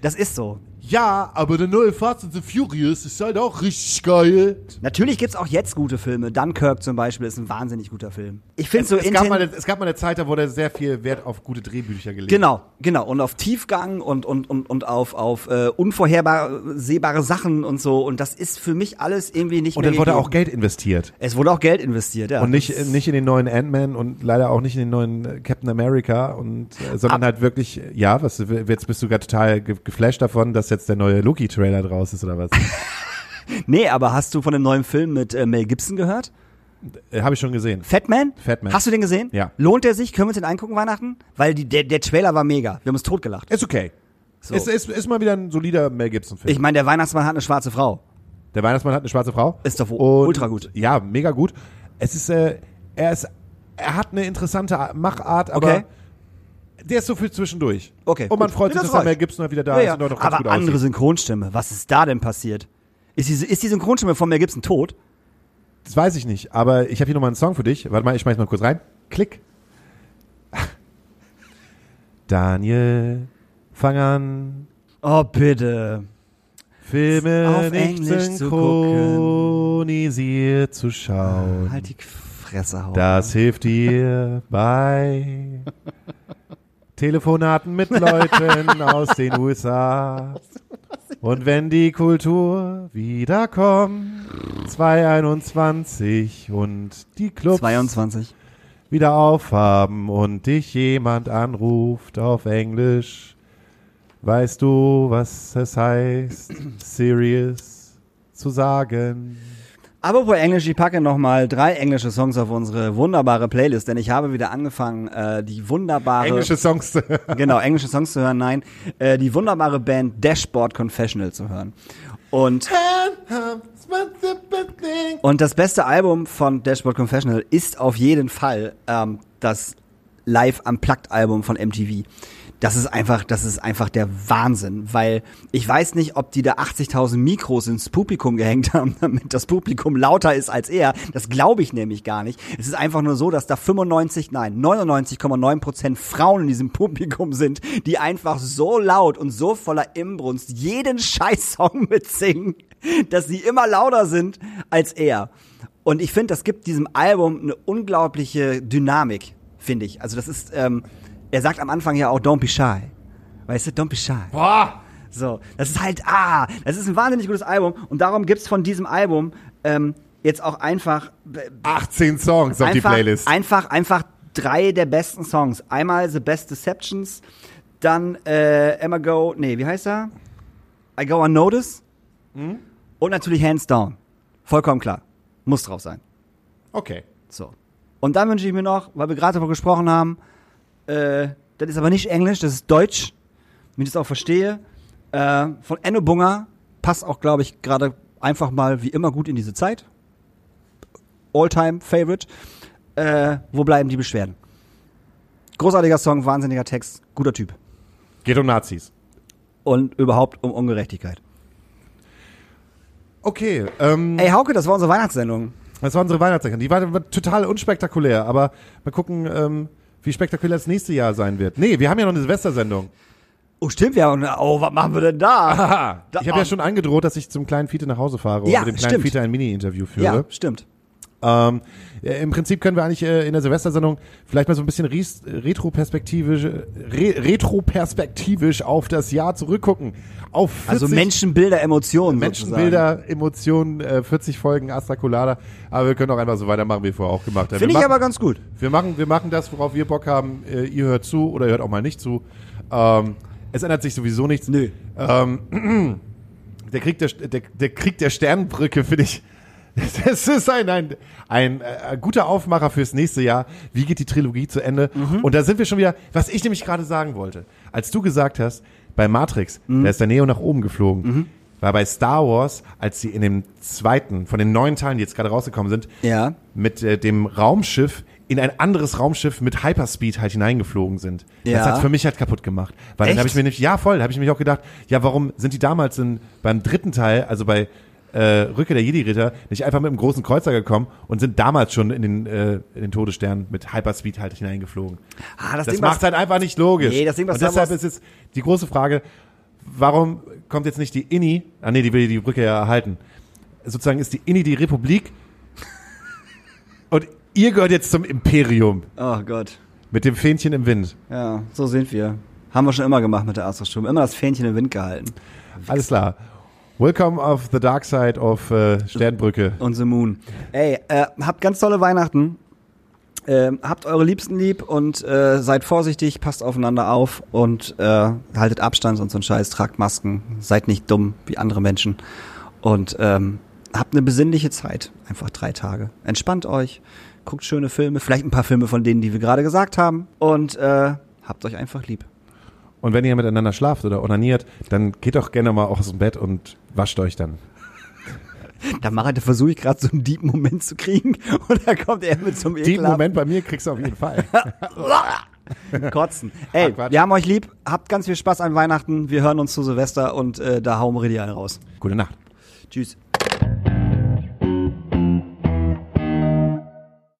Das ist so. Ja, aber der neue Fast and the Furious ist halt auch richtig geil. Natürlich gibt's auch jetzt gute Filme. Dunkirk zum Beispiel ist ein wahnsinnig guter Film. Ich finde so es, gab mal es gab mal eine Zeit, da wurde sehr viel Wert auf gute Drehbücher gelegt. Genau, genau. Und auf Tiefgang und, und, und, und auf, auf äh, unvorhersehbare Sachen und so. Und das ist für mich alles irgendwie nicht Und mehr dann wurde gegeben. auch Geld investiert. Es wurde auch Geld investiert, ja. Und nicht, nicht in den neuen Ant-Man und leider auch nicht in den neuen äh, Captain America und äh, sondern halt wirklich, ja, was jetzt bist du gerade total ge geflasht davon, dass jetzt der neue Loki-Trailer draus ist oder was? Nee, aber hast du von dem neuen Film mit äh, Mel Gibson gehört? äh, Habe ich schon gesehen. Fatman? Fatman. Hast du den gesehen? Ja. Lohnt der sich? Können wir uns den angucken Weihnachten? Weil die, der, der Trailer war mega. Wir haben uns totgelacht. Ist okay. So. Ist, ist, ist mal wieder ein solider Mel Gibson-Film. Ich meine, der Weihnachtsmann hat eine schwarze Frau. Der Weihnachtsmann hat eine schwarze Frau. Ist doch Und- ultra gut. Ja, mega gut. Es ist, äh, er ist, er hat eine interessante Machart, aber Okay. Der ist so viel zwischendurch. Okay, Und man gut. freut sich, das dass reicht. Mel Gibson wieder da Ja, ist und auch noch ganz Aber gut andere aussieht. Synchronstimme. Was ist da denn passiert? Ist die, ist die Synchronstimme von Mel Gibson tot? Das weiß ich nicht, aber ich habe hier nochmal einen Song für dich. Warte mal, ich schmeiß mal kurz rein. Klick. Daniel, fang an, Oh, bitte. Filme Auf nicht Englisch zu synchronisiert zu schauen. Halt die Fresse, Hau. Das hilft dir bei Telefonaten mit Leuten aus den USA. Und wenn die Kultur wiederkommt, 221 und die Clubs 22. wieder aufhaben und dich jemand anruft auf Englisch. Weißt du, was es heißt, serious zu sagen? Apropos Englisch, ich packe nochmal drei englische Songs auf unsere wunderbare Playlist, denn ich habe wieder angefangen, äh, die wunderbare... Englische Songs. zu hören. Genau, englische Songs zu hören, nein. Äh, die wunderbare Band Dashboard Confessional zu hören. Und, und das beste Album von Dashboard Confessional ist auf jeden Fall ähm, das Live Unplugged Album von MTV. Das ist einfach, das ist einfach der Wahnsinn, weil ich weiß nicht, ob die da 80.000 Mikros ins Publikum gehängt haben, damit das Publikum lauter ist als er. Das glaube ich nämlich gar nicht. Es ist einfach nur so, dass da 95, nein, 99,9 Prozent Frauen in diesem Publikum sind, die einfach so laut und so voller Imbrunst jeden Scheißsong mitsingen, dass sie immer lauter sind als er. Und ich finde, das gibt diesem Album eine unglaubliche Dynamik, finde ich. Also das ist, ähm, er sagt am Anfang ja auch Don't be shy. Weißt du, Don't be shy. Boah! So, das ist halt, ah, das ist ein wahnsinnig gutes Album und darum gibt's von diesem Album ähm, jetzt auch einfach 18 Songs auf die einfach, Playlist. einfach, einfach drei der besten Songs. Einmal The Best Deceptions, dann äh, Emma Go, nee, wie heißt er? I Go Unnoticed Hm? und natürlich Hands Down. Vollkommen klar. Muss drauf sein. Okay. So. Und dann wünsche ich mir noch, weil wir gerade darüber gesprochen haben, äh, das ist aber nicht Englisch, das ist Deutsch, damit ich es auch verstehe, äh, von Enno Bunger, passt auch, glaube ich, gerade einfach mal wie immer gut in diese Zeit. All-Time Favorite. Äh, wo bleiben die Beschwerden? Großartiger Song, wahnsinniger Text, guter Typ. Geht um Nazis. Und überhaupt um Ungerechtigkeit. Okay, ähm, Ey, Hauke, das war unsere Weihnachtssendung. das war unsere Weihnachtssendung. Die war, war total unspektakulär, aber mal gucken, ähm, wie spektakulär das nächste Jahr sein wird. Nee, wir haben ja noch eine Silvestersendung. Oh, stimmt, ja. Und, oh, was machen wir denn da? Da- Ich habe ja schon angedroht, dass ich zum kleinen Fiete nach Hause fahre und Ja, mit dem kleinen stimmt. Fiete ein Mini-Interview führe. Ja, stimmt. Ähm, äh, Im Prinzip können wir eigentlich äh, in der Silvestersendung vielleicht mal so ein bisschen ries- retroperspektivisch, re retroperspektivisch auf das Jahr zurückgucken. Auf 40 Also Menschenbilder, Emotionen. Menschenbilder, Emotionen, äh, 40 Folgen Astra Colada. Aber wir können auch einfach so weitermachen, wie wir vorher auch gemacht haben. Finde ich machen, aber ganz gut. wir machen, wir machen das, worauf wir Bock haben. Äh, ihr hört zu oder ihr hört auch mal nicht zu. Ähm, es ändert sich sowieso nichts. Nö. Ähm, der Krieg der, der, der Krieg der Sternenbrücke, finde ich. Das ist ein, ein, ein, äh, guter Aufmacher fürs nächste Jahr. Wie geht die Trilogie zu Ende? Und da sind wir schon wieder, was ich nämlich gerade sagen wollte. Als du gesagt hast, bei Matrix, da ist der Neo nach oben geflogen. War bei Star Wars, als sie in dem zweiten, von den neuen Teilen, die jetzt gerade rausgekommen sind, Ja. mit äh, dem Raumschiff in ein anderes Raumschiff mit Hyperspeed halt hineingeflogen sind. Ja. Das hat für mich halt kaputt gemacht. Weil dann Echt? habe ich mir nämlich, ja voll, habe ich mich auch gedacht, ja warum sind die damals in, beim dritten Teil, also bei äh, Rücke der Jedi-Ritter, nicht einfach mit einem großen Kreuzer gekommen und sind damals schon in den, äh, in den Todesstern mit Hyperspeed halt hineingeflogen. Ah, das, Das Ding, macht was, halt einfach nicht logisch. Nee, das Ding, was und deshalb ist jetzt die große Frage, warum kommt jetzt nicht die INI, ah nee, die will die Brücke ja erhalten, sozusagen ist die INI die Republik und ihr gehört jetzt zum Imperium oh Gott. mit dem Fähnchen im Wind. Ja, so sind wir. Haben wir schon immer gemacht mit der Astra-Sturm. Immer das Fähnchen im Wind gehalten. Alles klar. Welcome of the dark side of äh, Sternbrücke. Und The Moon. Ey, äh, habt ganz tolle Weihnachten. Ähm, habt eure Liebsten lieb und äh, seid vorsichtig, passt aufeinander auf und äh, haltet Abstand und so einen Scheiß, tragt Masken, seid nicht dumm wie andere Menschen und ähm, habt eine besinnliche Zeit, einfach drei Tage. Entspannt euch, guckt schöne Filme, vielleicht ein paar Filme von denen, die wir gerade gesagt haben und äh, habt euch einfach lieb. Und wenn ihr miteinander schlaft oder onaniert, dann geht doch gerne mal aus dem Bett und wascht euch dann. Da mache da versuche ich gerade so einen deep Moment zu kriegen und da kommt er mit einem Den Ekelhaft- Moment bei mir kriegst du auf jeden Fall. Kotzen. Ey, Quatsch. wir haben euch lieb. Habt ganz viel Spaß an Weihnachten. Wir hören uns zu Silvester und äh, da hauen wir die einen raus. Gute Nacht. Tschüss.